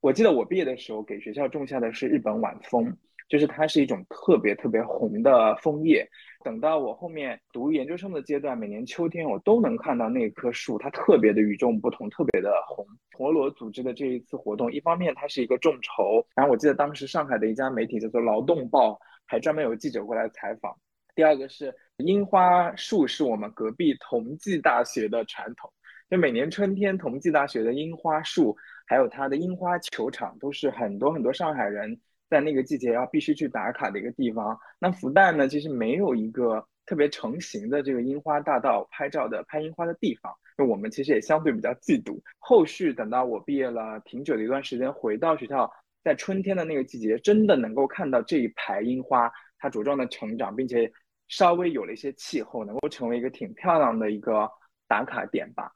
我记得我毕业的时候给学校种下的是日本晚枫，就是它是一种特别特别红的枫叶。等到我后面读研究生的阶段，每年秋天我都能看到那棵树，它特别的与众不同，特别的红。陀螺组织的这一次活动，一方面它是一个众筹，然后我记得当时上海的一家媒体叫做《劳动报》，还专门有记者过来采访。第二个是樱花树是我们隔壁同济大学的传统，就每年春天同济大学的樱花树。还有它的樱花球场，都是很多很多上海人在那个季节要必须去打卡的一个地方。那复旦呢，其实没有一个特别成型的这个樱花大道拍照的拍樱花的地方。那我们其实也相对比较嫉妒。后续等到我毕业了挺久的一段时间，回到学校，在春天的那个季节，真的能够看到这一排樱花它茁壮的成长，并且稍微有了一些气候，能够成为一个挺漂亮的一个打卡点吧。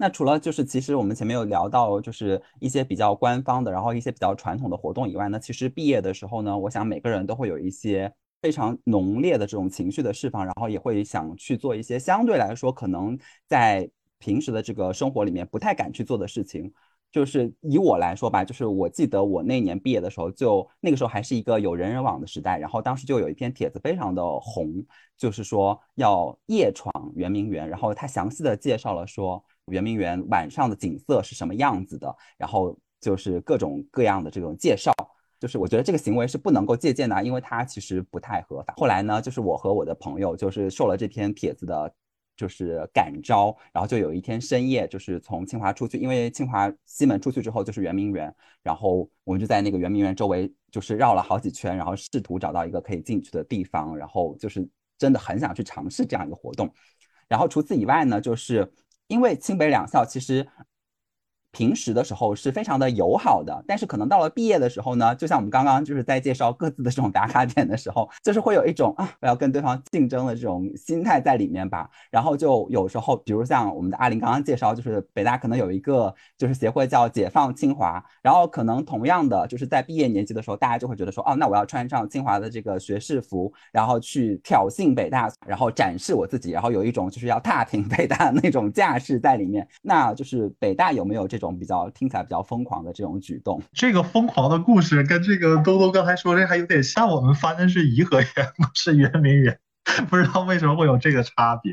那除了就是，其实我们前面有聊到，就是一些比较官方的，然后一些比较传统的活动以外呢，其实毕业的时候呢，我想每个人都会有一些非常浓烈的这种情绪的释放，然后也会想去做一些相对来说可能在平时的这个生活里面不太敢去做的事情。就是以我来说吧，就是我记得我那年毕业的时候，就那个时候还是一个有人人网的时代，然后当时就有一篇帖子非常的红，就是说要夜闯圆明园，然后他详细的介绍了说。圆明园晚上的景色是什么样子的？然后就是各种各样的这种介绍，就是我觉得这个行为是不能够借鉴的，因为它其实不太合法。后来呢，就是我和我的朋友就是受了这篇帖子的，就是感召，然后就有一天深夜，就是从清华出去，因为清华西门出去之后就是圆明园，然后我们就在那个圆明园周围就是绕了好几圈，然后试图找到一个可以进去的地方，然后就是真的很想去尝试这样一个活动。然后除此以外呢，就是。因为清北两校其实平时的时候是非常的友好的，但是可能到了毕业的时候呢，就像我们刚刚就是在介绍各自的这种打卡点的时候，就是会有一种啊，我要跟对方竞争的这种心态在里面吧。然后就有时候，比如像我们的阿林刚刚介绍，就是北大可能有一个就是协会叫解放清华，然后可能同样的就是在毕业年级的时候，大家就会觉得说，哦，那我要穿上清华的这个学士服，然后去挑衅北大，然后展示我自己，然后有一种就是要踏平 北大那种架势在里面。那就是北大有没有这种比较听起来比较疯狂的这种举动？这个疯狂的故事跟这个兜兜刚才说这还有点像，我们翻的是颐和园，不是圆明园，不知道为什么会有这个差别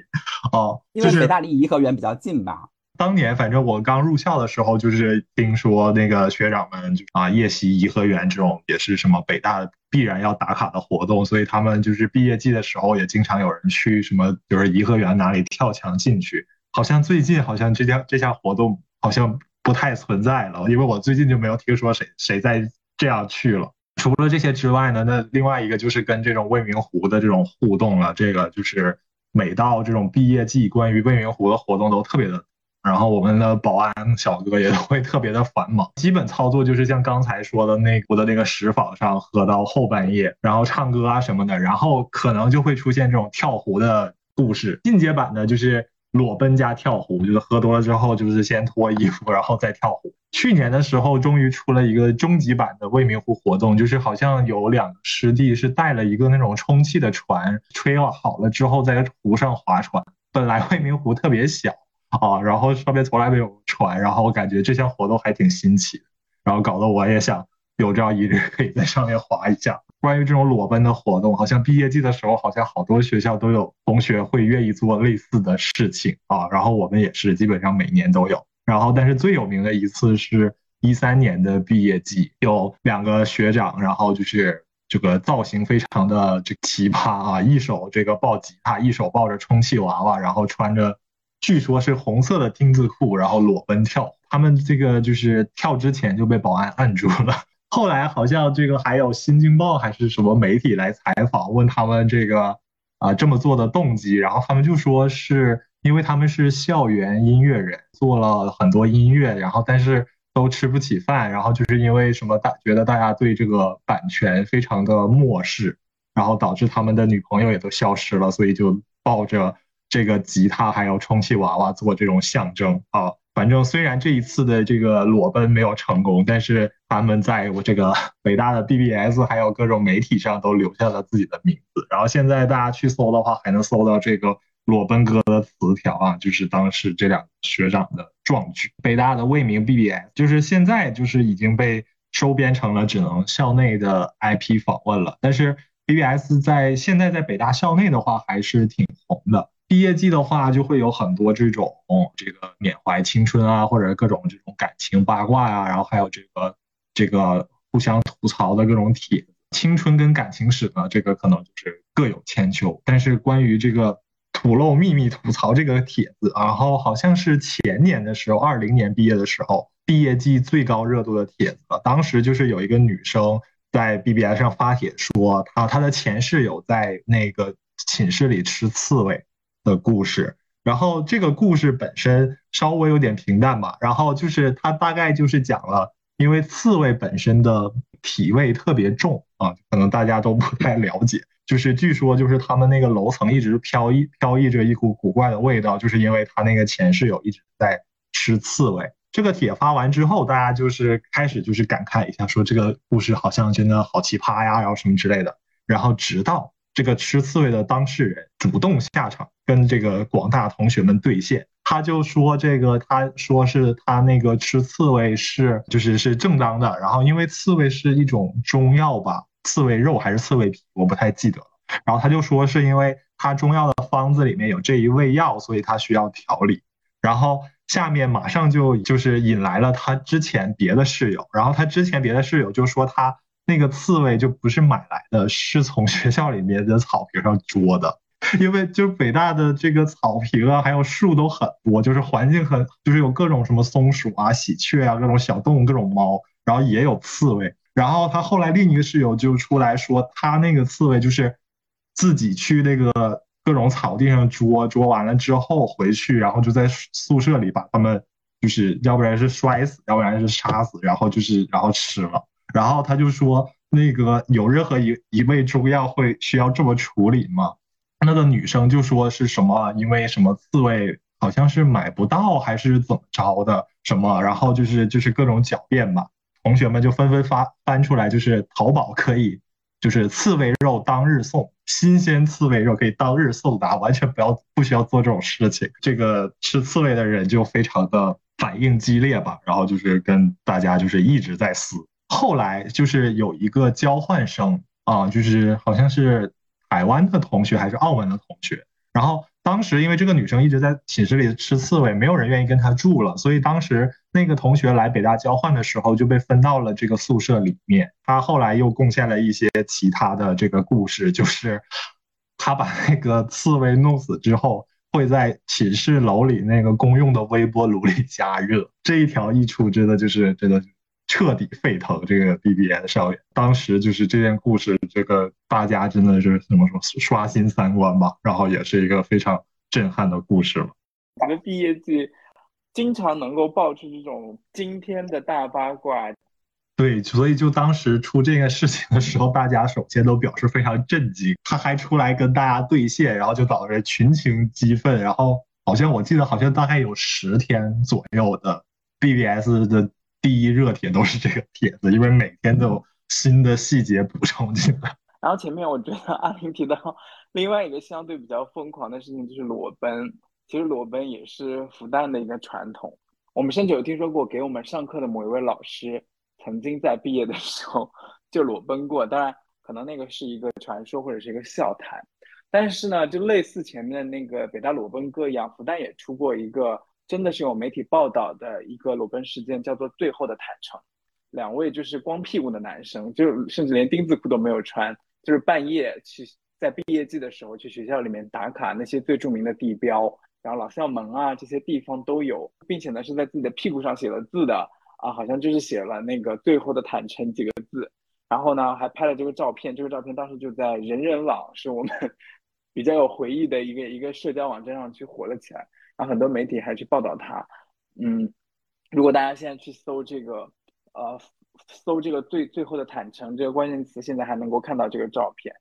哦。因为北大离颐和园比较近吧。当年反正我刚入校的时候，就是听说那个学长们啊夜袭颐和园这种也是什么北大必然要打卡的活动，所以他们就是毕业季的时候也经常有人去什么，就是颐和园哪里跳墙进去。好像最近好像这家这项活动好像不太存在了，因为我最近就没有听说谁谁在这样去了。除了这些之外呢，那另外一个就是跟这种未名湖的这种互动了。这个就是每到这种毕业季，关于未名湖的活动都特别的。然后我们的保安小哥也会特别的繁忙，基本操作就是像刚才说的那我的那个石坊上喝到后半夜，然后唱歌啊什么的，然后可能就会出现这种跳湖的故事。进阶版的就是裸奔加跳湖，就是喝多了之后就是先脱衣服然后再跳湖。去年的时候终于出了一个终极版的未名湖活动，就是好像有两个师弟是带了一个那种充气的船，吹了好了之后在湖上划船。本来未名湖特别小。啊，然后上面从来没有船，然后我感觉这项活动还挺新奇，然后搞得我也想有朝一日可以在上面划一下。关于这种裸奔的活动，好像毕业季的时候，好像好多学校都有同学会愿意做类似的事情啊。然后我们也是基本上每年都有。然后，但是最有名的一次是一三年的毕业季，有两个学长，然后就是这个造型非常的这奇葩啊，一手这个抱吉他，一手抱着充气娃娃，然后穿着。据说是红色的丁字裤，然后裸奔跳。他们这个就是跳之前就被保安按住了。后来好像这个还有《新京报》还是什么媒体来采访，问他们这个啊这么做的动机，然后他们就说是因为他们是校园音乐人，做了很多音乐，然后但是都吃不起饭，然后就是因为什么大觉得大家对这个版权非常的漠视，然后导致他们的女朋友也都消失了，所以就抱着。这个吉他还有充气娃娃做这种象征啊，反正虽然这一次的这个裸奔没有成功，但是他们在我这个 北大的 BBS 还有各种媒体上都留下了自己的名字。然后现在大家去搜的话，还能搜到这个裸奔哥的词条啊，就是当时这两个学长的壮举。北大的未名 BBS 就是现在就是已经被收编成了只能校内的 IP 访问了，但是 BBS 在现在在北大校内的话还是挺红的。毕业季的话，就会有很多这种这个缅怀青春啊，或者各种这种感情八卦呀，然后还有这个这个互相吐槽的各种帖。青春跟感情史呢，这个可能就是各有千秋。但是关于这个吐露秘密、吐槽这个帖子，然后好像是前年的时候，二零年毕业的时候，毕业季最高热度的帖子，当时就是有一个女生在 BBS 上发帖说，她她的前室友在那个寝室里吃刺猬。的故事，然后这个故事本身稍微有点平淡吧，然后就是它大概就是讲了，因为刺猬本身的体味特别重啊，可能大家都不太了解，就是据说就是他们那个楼层一直飘逸飘逸着一股古怪的味道，就是因为他那个前室友一直在吃刺猬。这个帖发完之后，大家就是开始就是感慨一下，说这个故事好像真的好奇葩呀，然后什么之类的，然后直到。这个吃刺猬的当事人主动下场，跟这个广大同学们对线。他就说：“这个，他说是他那个吃刺猬是就是是正当的。然后因为刺猬是一种中药吧，刺猬肉还是刺猬皮，我不太记得了。然后他就说是因为他中药的方子里面有这一味药，所以他需要调理。然后下面马上就就是引来了他之前别的室友，然后他之前别的室友就说他。”那个刺猬就不是买来的，是从学校里面的草坪上捉的。因为就北大的这个草坪啊，还有树都很多，就是环境很，就是有各种什么松鼠啊、喜鹊啊，各种小动物、各种猫，然后也有刺猬。然后他后来另一个室友就出来说，他那个刺猬就是自己去那个各种草地上捉，捉完了之后回去，然后就在宿舍里把它们就是要不然是摔死，要不然是杀死，然后就是然后吃了。然后他就说，那个有任何一一味中药会需要这么处理吗？那个女生就说是什么，因为什么刺猬好像是买不到还是怎么着的什么，然后就是就是各种狡辩吧。同学们就纷纷发翻出来，就是淘宝可以，就是刺猬肉当日送，新鲜刺猬肉可以当日送达，完全不要不需要做这种事情。这个吃刺猬的人就非常的反应激烈吧，然后就是跟大家就是一直在撕。后来就是有一个交换生啊，就是好像是台湾的同学还是澳门的同学，然后当时因为这个女生一直在寝室里吃刺猬，没有人愿意跟她住了，所以当时那个同学来北大交换的时候就被分到了这个宿舍里面。他后来又贡献了一些其他的这个故事，就是他把那个刺猬弄死之后，会在寝室楼里那个公用的微波炉里加热。这一条一出，真的就是真的。彻底沸腾这个 BBS 少爷，当时就是这件故事，这个大家真的是怎么说刷新三观吧，然后也是一个非常震撼的故事了。我们毕业季经常能够爆出这种惊天的大八卦，对，所以就当时出这个事情的时候，大家首先都表示非常震惊，他还出来跟大家对线，然后就导致群情激愤，然后好像我记得好像大概有十天左右的 BBS 的。第一热帖都是这个帖子，因为每天都有新的细节补充进来。然后前面我觉得阿林提到另外一个相对比较疯狂的事情就是裸奔，其实裸奔也是复旦的一个传统。我们甚至有听说过，给我们上课的某一位老师曾经在毕业的时候就裸奔过。当然，可能那个是一个传说或者是一个笑谈，但是呢，就类似前面那个北大裸奔哥一样，复旦也出过一个。真的是有媒体报道的一个裸奔事件，叫做“最后的坦诚”。两位就是光屁股的男生，就甚至连丁字裤都没有穿，就是半夜去在毕业季的时候去学校里面打卡那些最著名的地标，然后老校门啊这些地方都有，并且呢是在自己的屁股上写了字的啊，好像就是写了那个“最后的坦诚”几个字，然后呢还拍了这个照片，这个照片当时就在人人网，是我们比较有回忆的一个一个社交网站上去火了起来。然后很多媒体还去报道他，嗯，如果大家现在去搜这个，呃，搜这个最最后的坦诚这个关键词，现在还能够看到这个照片，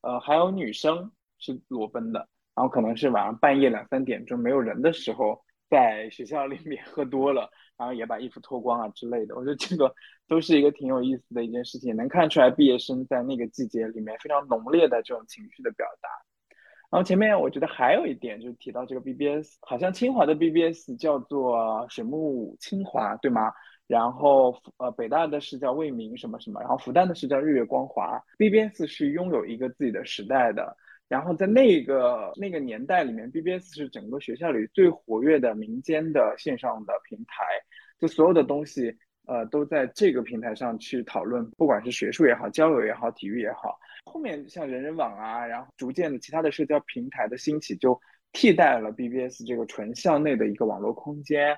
呃，还有女生是裸奔的，然后可能是晚上半夜两三点钟没有人的时候，在学校里面喝多了，然后也把衣服脱光啊之类的，我觉得这个都是一个挺有意思的一件事情，能看出来毕业生在那个季节里面非常浓烈的这种情绪的表达。然后前面我觉得还有一点就是提到这个 BBS，好像清华的 BBS 叫做水木清华，对吗？然后呃北大的是叫未名什么什么，然后复旦的是叫日月光华。BBS 是拥有一个自己的时代的，然后在那个那个年代里面，BBS 是整个学校里最活跃的民间的线上的平台，就所有的东西呃都在这个平台上去讨论，不管是学术也好，交友也好，体育也好。后面像人人网啊，然后逐渐的其他的社交平台的兴起，就替代了 BBS 这个纯校内的一个网络空间。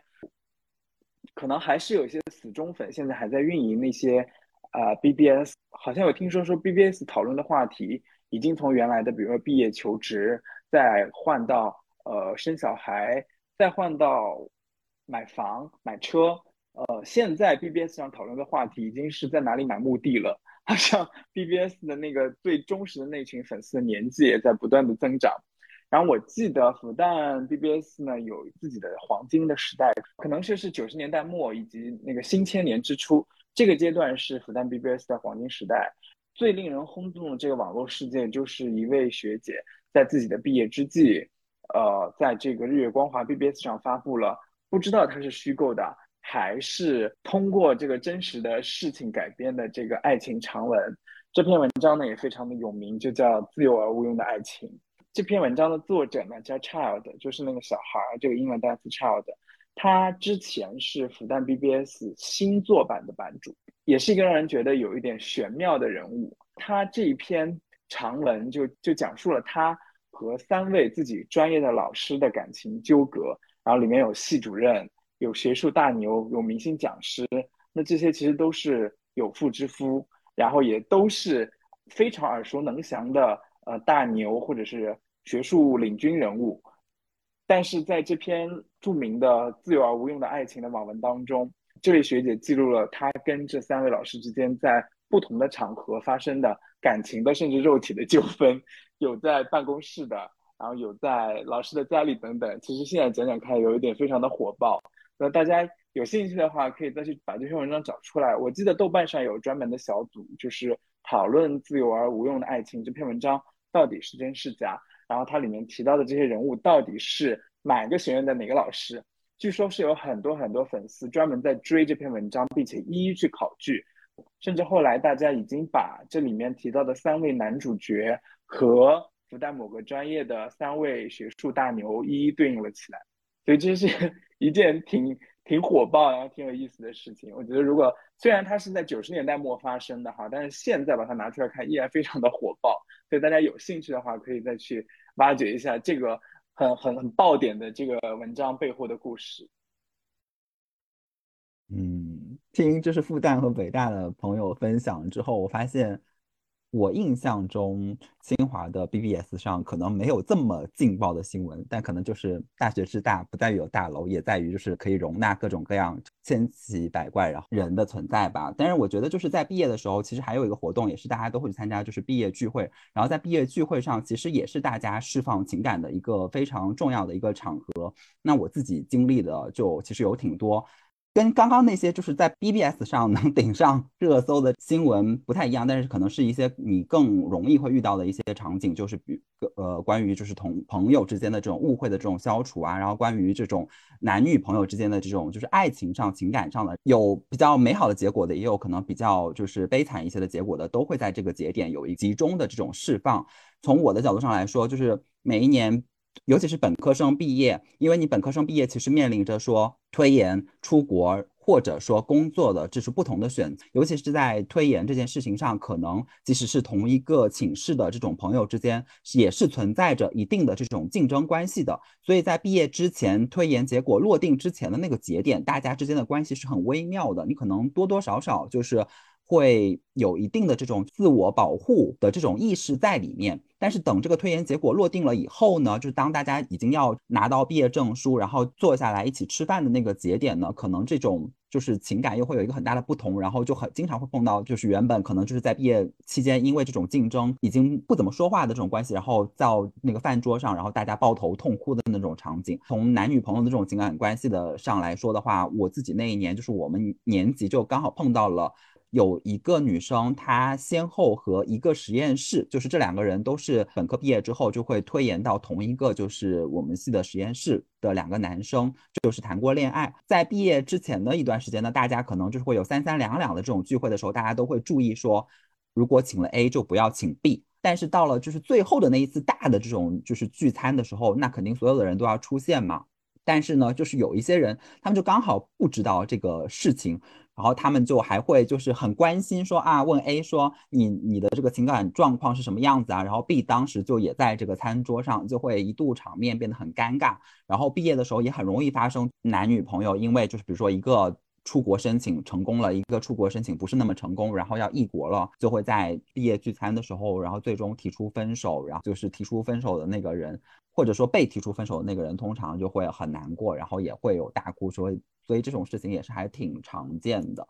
可能还是有一些死忠粉现在还在运营那些呃 BBS，好像有听说说 BBS 讨论的话题已经从原来的比如说毕业求职，再换到呃生小孩，再换到买房买车，呃现在 BBS 上讨论的话题已经是在哪里买墓地了。好像 BBS 的那个最忠实的那群粉丝的年纪也在不断的增长，然后我记得复旦 BBS 呢有自己的黄金的时代，可能是是九十年代末以及那个新千年之初，这个阶段是复旦 BBS 的黄金时代。最令人轰动的这个网络事件，就是一位学姐在自己的毕业之际，呃，在这个日月光华 BBS 上发布了，不知道它是虚构的。还是通过这个真实的事情改编的这个爱情长文，这篇文章呢也非常的有名，就叫《自由而无用的爱情》。这篇文章的作者呢叫 Child，就是那个小孩儿，这个英文单词 Child。他之前是复旦 BBS 新作版的版主，也是一个让人觉得有一点玄妙的人物。他这一篇长文就就讲述了他和三位自己专业的老师的感情纠葛，然后里面有系主任。有学术大牛，有明星讲师，那这些其实都是有妇之夫，然后也都是非常耳熟能详的呃大牛或者是学术领军人物。但是在这篇著名的自由而无用的爱情的网文当中，这位学姐记录了她跟这三位老师之间在不同的场合发生的感情的甚至肉体的纠纷，有在办公室的，然后有在老师的家里等等。其实现在讲讲看，有一点非常的火爆。那大家有兴趣的话，可以再去把这篇文章找出来。我记得豆瓣上有专门的小组，就是讨论自由而无用的爱情这篇文章到底是真是假。然后它里面提到的这些人物到底是哪个学院的哪个老师？据说是有很多很多粉丝专门在追这篇文章，并且一一去考据，甚至后来大家已经把这里面提到的三位男主角和复旦某个专业的三位学术大牛一一对应了起来。所以这是一件挺挺火爆，然后挺有意思的事情。我觉得如果虽然它是在九十年代末发生的哈，但是现在把它拿出来看，依然非常的火爆。所以大家有兴趣的话，可以再去挖掘一下这个很很很爆点的这个文章背后的故事。嗯，听就是复旦和北大的朋友分享之后，我发现。我印象中，清华的 BBS 上可能没有这么劲爆的新闻，但可能就是大学之大，不在于有大楼，也在于就是可以容纳各种各样千奇百怪然后人的存在吧。但是我觉得就是在毕业的时候，其实还有一个活动，也是大家都会去参加，就是毕业聚会。然后在毕业聚会上，其实也是大家释放情感的一个非常重要的一个场合。那我自己经历的就其实有挺多。跟刚刚那些就是在 BBS 上能顶上热搜的新闻不太一样，但是可能是一些你更容易会遇到的一些场景，就是比呃关于就是同朋友之间的这种误会的这种消除啊，然后关于这种男女朋友之间的这种就是爱情上情感上的有比较美好的结果的，也有可能比较就是悲惨一些的结果的，都会在这个节点有一集中的这种释放。从我的角度上来说，就是每一年。尤其是本科生毕业，因为你本科生毕业其实面临着说推延、出国或者说工作的这是不同的选择。尤其是在推延这件事情上，可能即使是同一个寝室的这种朋友之间，也是存在着一定的这种竞争关系的。所以在毕业之前，推延结果落定之前的那个节点，大家之间的关系是很微妙的。你可能多多少少就是。会有一定的这种自我保护的这种意识在里面，但是等这个推研结果落定了以后呢，就是当大家已经要拿到毕业证书，然后坐下来一起吃饭的那个节点呢，可能这种就是情感又会有一个很大的不同，然后就很经常会碰到，就是原本可能就是在毕业期间因为这种竞争已经不怎么说话的这种关系，然后到那个饭桌上，然后大家抱头痛哭的那种场景。从男女朋友的这种情感关系的上来说的话，我自己那一年就是我们年级就刚好碰到了。有一个女生，她先后和一个实验室，就是这两个人都是本科毕业之后就会推延到同一个，就是我们系的实验室的两个男生，就是谈过恋爱。在毕业之前的一段时间呢，大家可能就是会有三三两两的这种聚会的时候，大家都会注意说，如果请了 A 就不要请 B。但是到了就是最后的那一次大的这种就是聚餐的时候，那肯定所有的人都要出现嘛。但是呢，就是有一些人，他们就刚好不知道这个事情。然后他们就还会就是很关心说啊，问 A 说你你的这个情感状况是什么样子啊？然后 B 当时就也在这个餐桌上，就会一度场面变得很尴尬。然后毕业的时候也很容易发生男女朋友因为就是比如说一个出国申请成功了，一个出国申请不是那么成功，然后要异国了，就会在毕业聚餐的时候，然后最终提出分手，然后就是提出分手的那个人，或者说被提出分手的那个人，通常就会很难过，然后也会有大哭说。所以这种事情也是还挺常见的。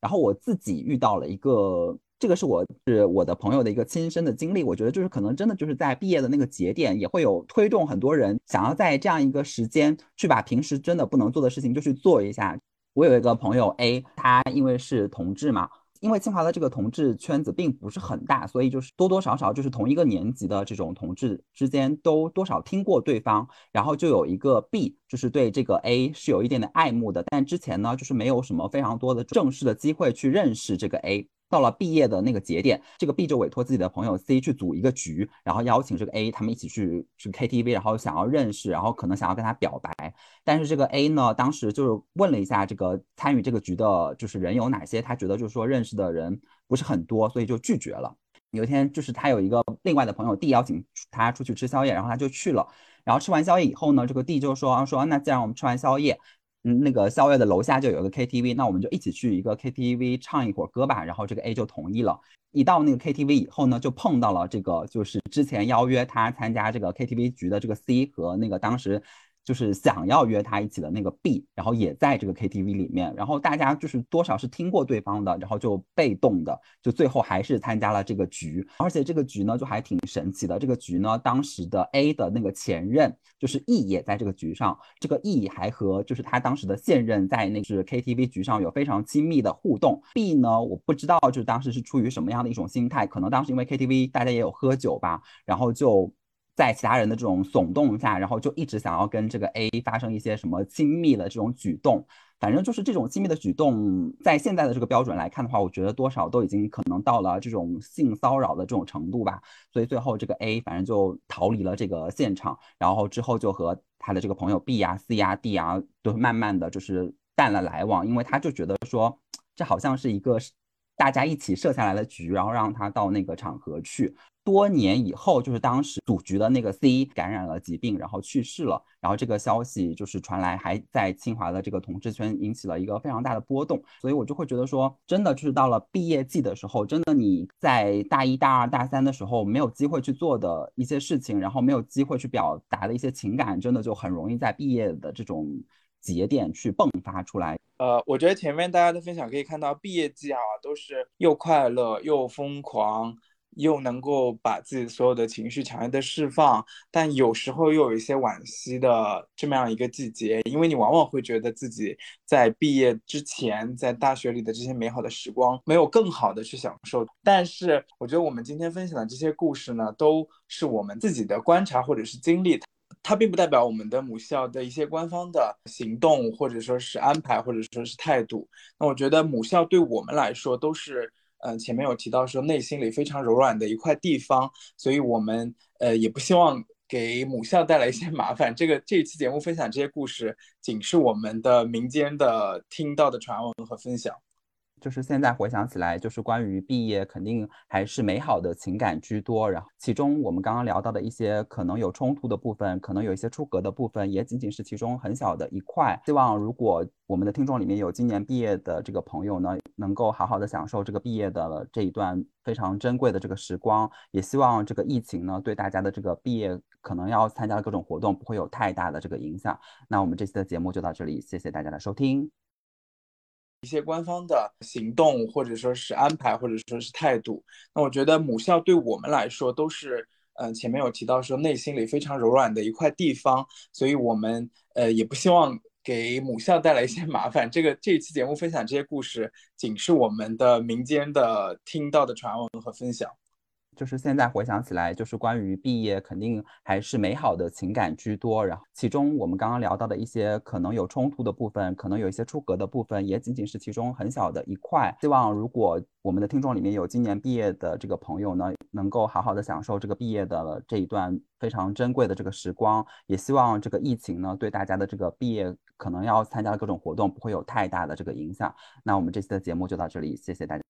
然后我自己遇到了一个，这个是我是我的朋友的一个亲身的经历。我觉得就是可能真的就是在毕业的那个节点，也会有推动很多人想要在这样一个时间去把平时真的不能做的事情就去做一下。我有一个朋友 A，他因为是同志嘛。因为清华的这个同志圈子并不是很大，所以就是多多少少就是同一个年级的这种同志之间都多少听过对方，然后就有一个 B，就是对这个 A 是有一点点爱慕的，但之前呢就是没有什么非常多的正式的机会去认识这个 A。到了毕业的那个节点，这个 B 就委托自己的朋友 C 去组一个局，然后邀请这个 A 他们一起去去 KTV，然后想要认识，然后可能想要跟他表白。但是这个 A 呢，当时就是问了一下这个参与这个局的就是人有哪些，他觉得就是说认识的人不是很多，所以就拒绝了。有一天就是他有一个另外的朋友 D 邀请他出去吃宵夜，然后他就去了。然后吃完宵夜以后呢，这个 D 就说说那既然我们吃完宵夜。嗯，那个校外的楼下就有一个 KTV，那我们就一起去一个 KTV 唱一会儿歌吧。然后这个 A 就同意了。一到那个 KTV 以后呢，就碰到了这个就是之前邀约他参加这个 KTV 局的这个 C 和那个当时就是想要约他一起的那个 B，然后也在这个 KTV 里面，然后大家就是多少是听过对方的，然后就被动的，就最后还是参加了这个局，而且这个局呢就还挺神奇的。这个局呢，当时的 A 的那个前任就是 E 也在这个局上，这个 E 还和就是他当时的现任在那是 KTV 局上有非常亲密的互动。B 呢，我不知道就是当时是出于什么样的一种心态，可能当时因为 KTV 大家也有喝酒吧，然后就。在其他人的这种耸动下，然后就一直想要跟这个 A 发生一些什么亲密的这种举动，反正就是这种亲密的举动，在现在的这个标准来看的话，我觉得多少都已经可能到了这种性骚扰的这种程度吧。所以最后这个 A 反正就逃离了这个现场，然后之后就和他的这个朋友 B 呀、C 呀、D 啊，都慢慢的就是淡了来往，因为他就觉得说这好像是一个大家一起设下来的局，然后让他到那个场合去。多年以后，就是当时组局的那个 C 感染了疾病，然后去世了。然后这个消息就是传来，还在清华的这个同志圈引起了一个非常大的波动。所以我就会觉得说，真的就是到了毕业季的时候，真的你在大一大二大三的时候没有机会去做的一些事情，然后没有机会去表达的一些情感，真的就很容易在毕业的这种节点去迸发出来。呃，我觉得前面大家的分享可以看到，毕业季啊，都是又快乐又疯狂。又能够把自己所有的情绪强烈的释放，但有时候又有一些惋惜的这么样一个季节，因为你往往会觉得自己在毕业之前，在大学里的这些美好的时光没有更好的去享受。但是我觉得我们今天分享的这些故事呢，都是我们自己的观察或者是经历，它并不代表我们的母校的一些官方的行动或者说是安排或者说是态度。那我觉得母校对我们来说都是。嗯，前面有提到说内心里非常柔软的一块地方，所以我们呃也不希望给母校带来一些 麻烦。这个这一期节目分享这些故事，仅是我们的民间的听到的传闻和分享。就是现在回想起来，就是关于毕业，肯定还是美好的情感居多。然后，其中我们刚刚聊到的一些可能有冲突的部分，可能有一些出格的部分，也仅仅是其中很小的一块。希望如果我们的听众里面有今年毕业的这个朋友呢，能够好好的享受这个毕业的这一段非常珍贵的这个时光。也希望这个疫情呢，对大家的这个毕业可能要参加的各种活动不会有太大的这个影响。那我们这期的节目就到这里，谢谢大家的收听。一些官方的行动，或者说是安排，或者说是态度，那我觉得母校对我们来说都是，嗯，前面有提到说内心里非常柔软的一块地方，所以我们呃也不希望给母校带来一些麻烦。这个这一期节目分享这些故事，仅是我们的民间的听到的传闻和分享。就是现在回想起来，就是关于毕业，肯定还是美好的情感居多。然后，其中我们刚刚聊到的一些可能有冲突的部分，可能有一些出格的部分，也仅仅是其中很小的一块。希望如果我们的听众里面有今年毕业的这个朋友呢，能够好好的享受这个毕业的这一段非常珍贵的这个时光。也希望这个疫情呢，对大家的这个毕业可能要参加的各种活动不会有太大的这个影响。那我们这期的节目就到这里，谢谢大家。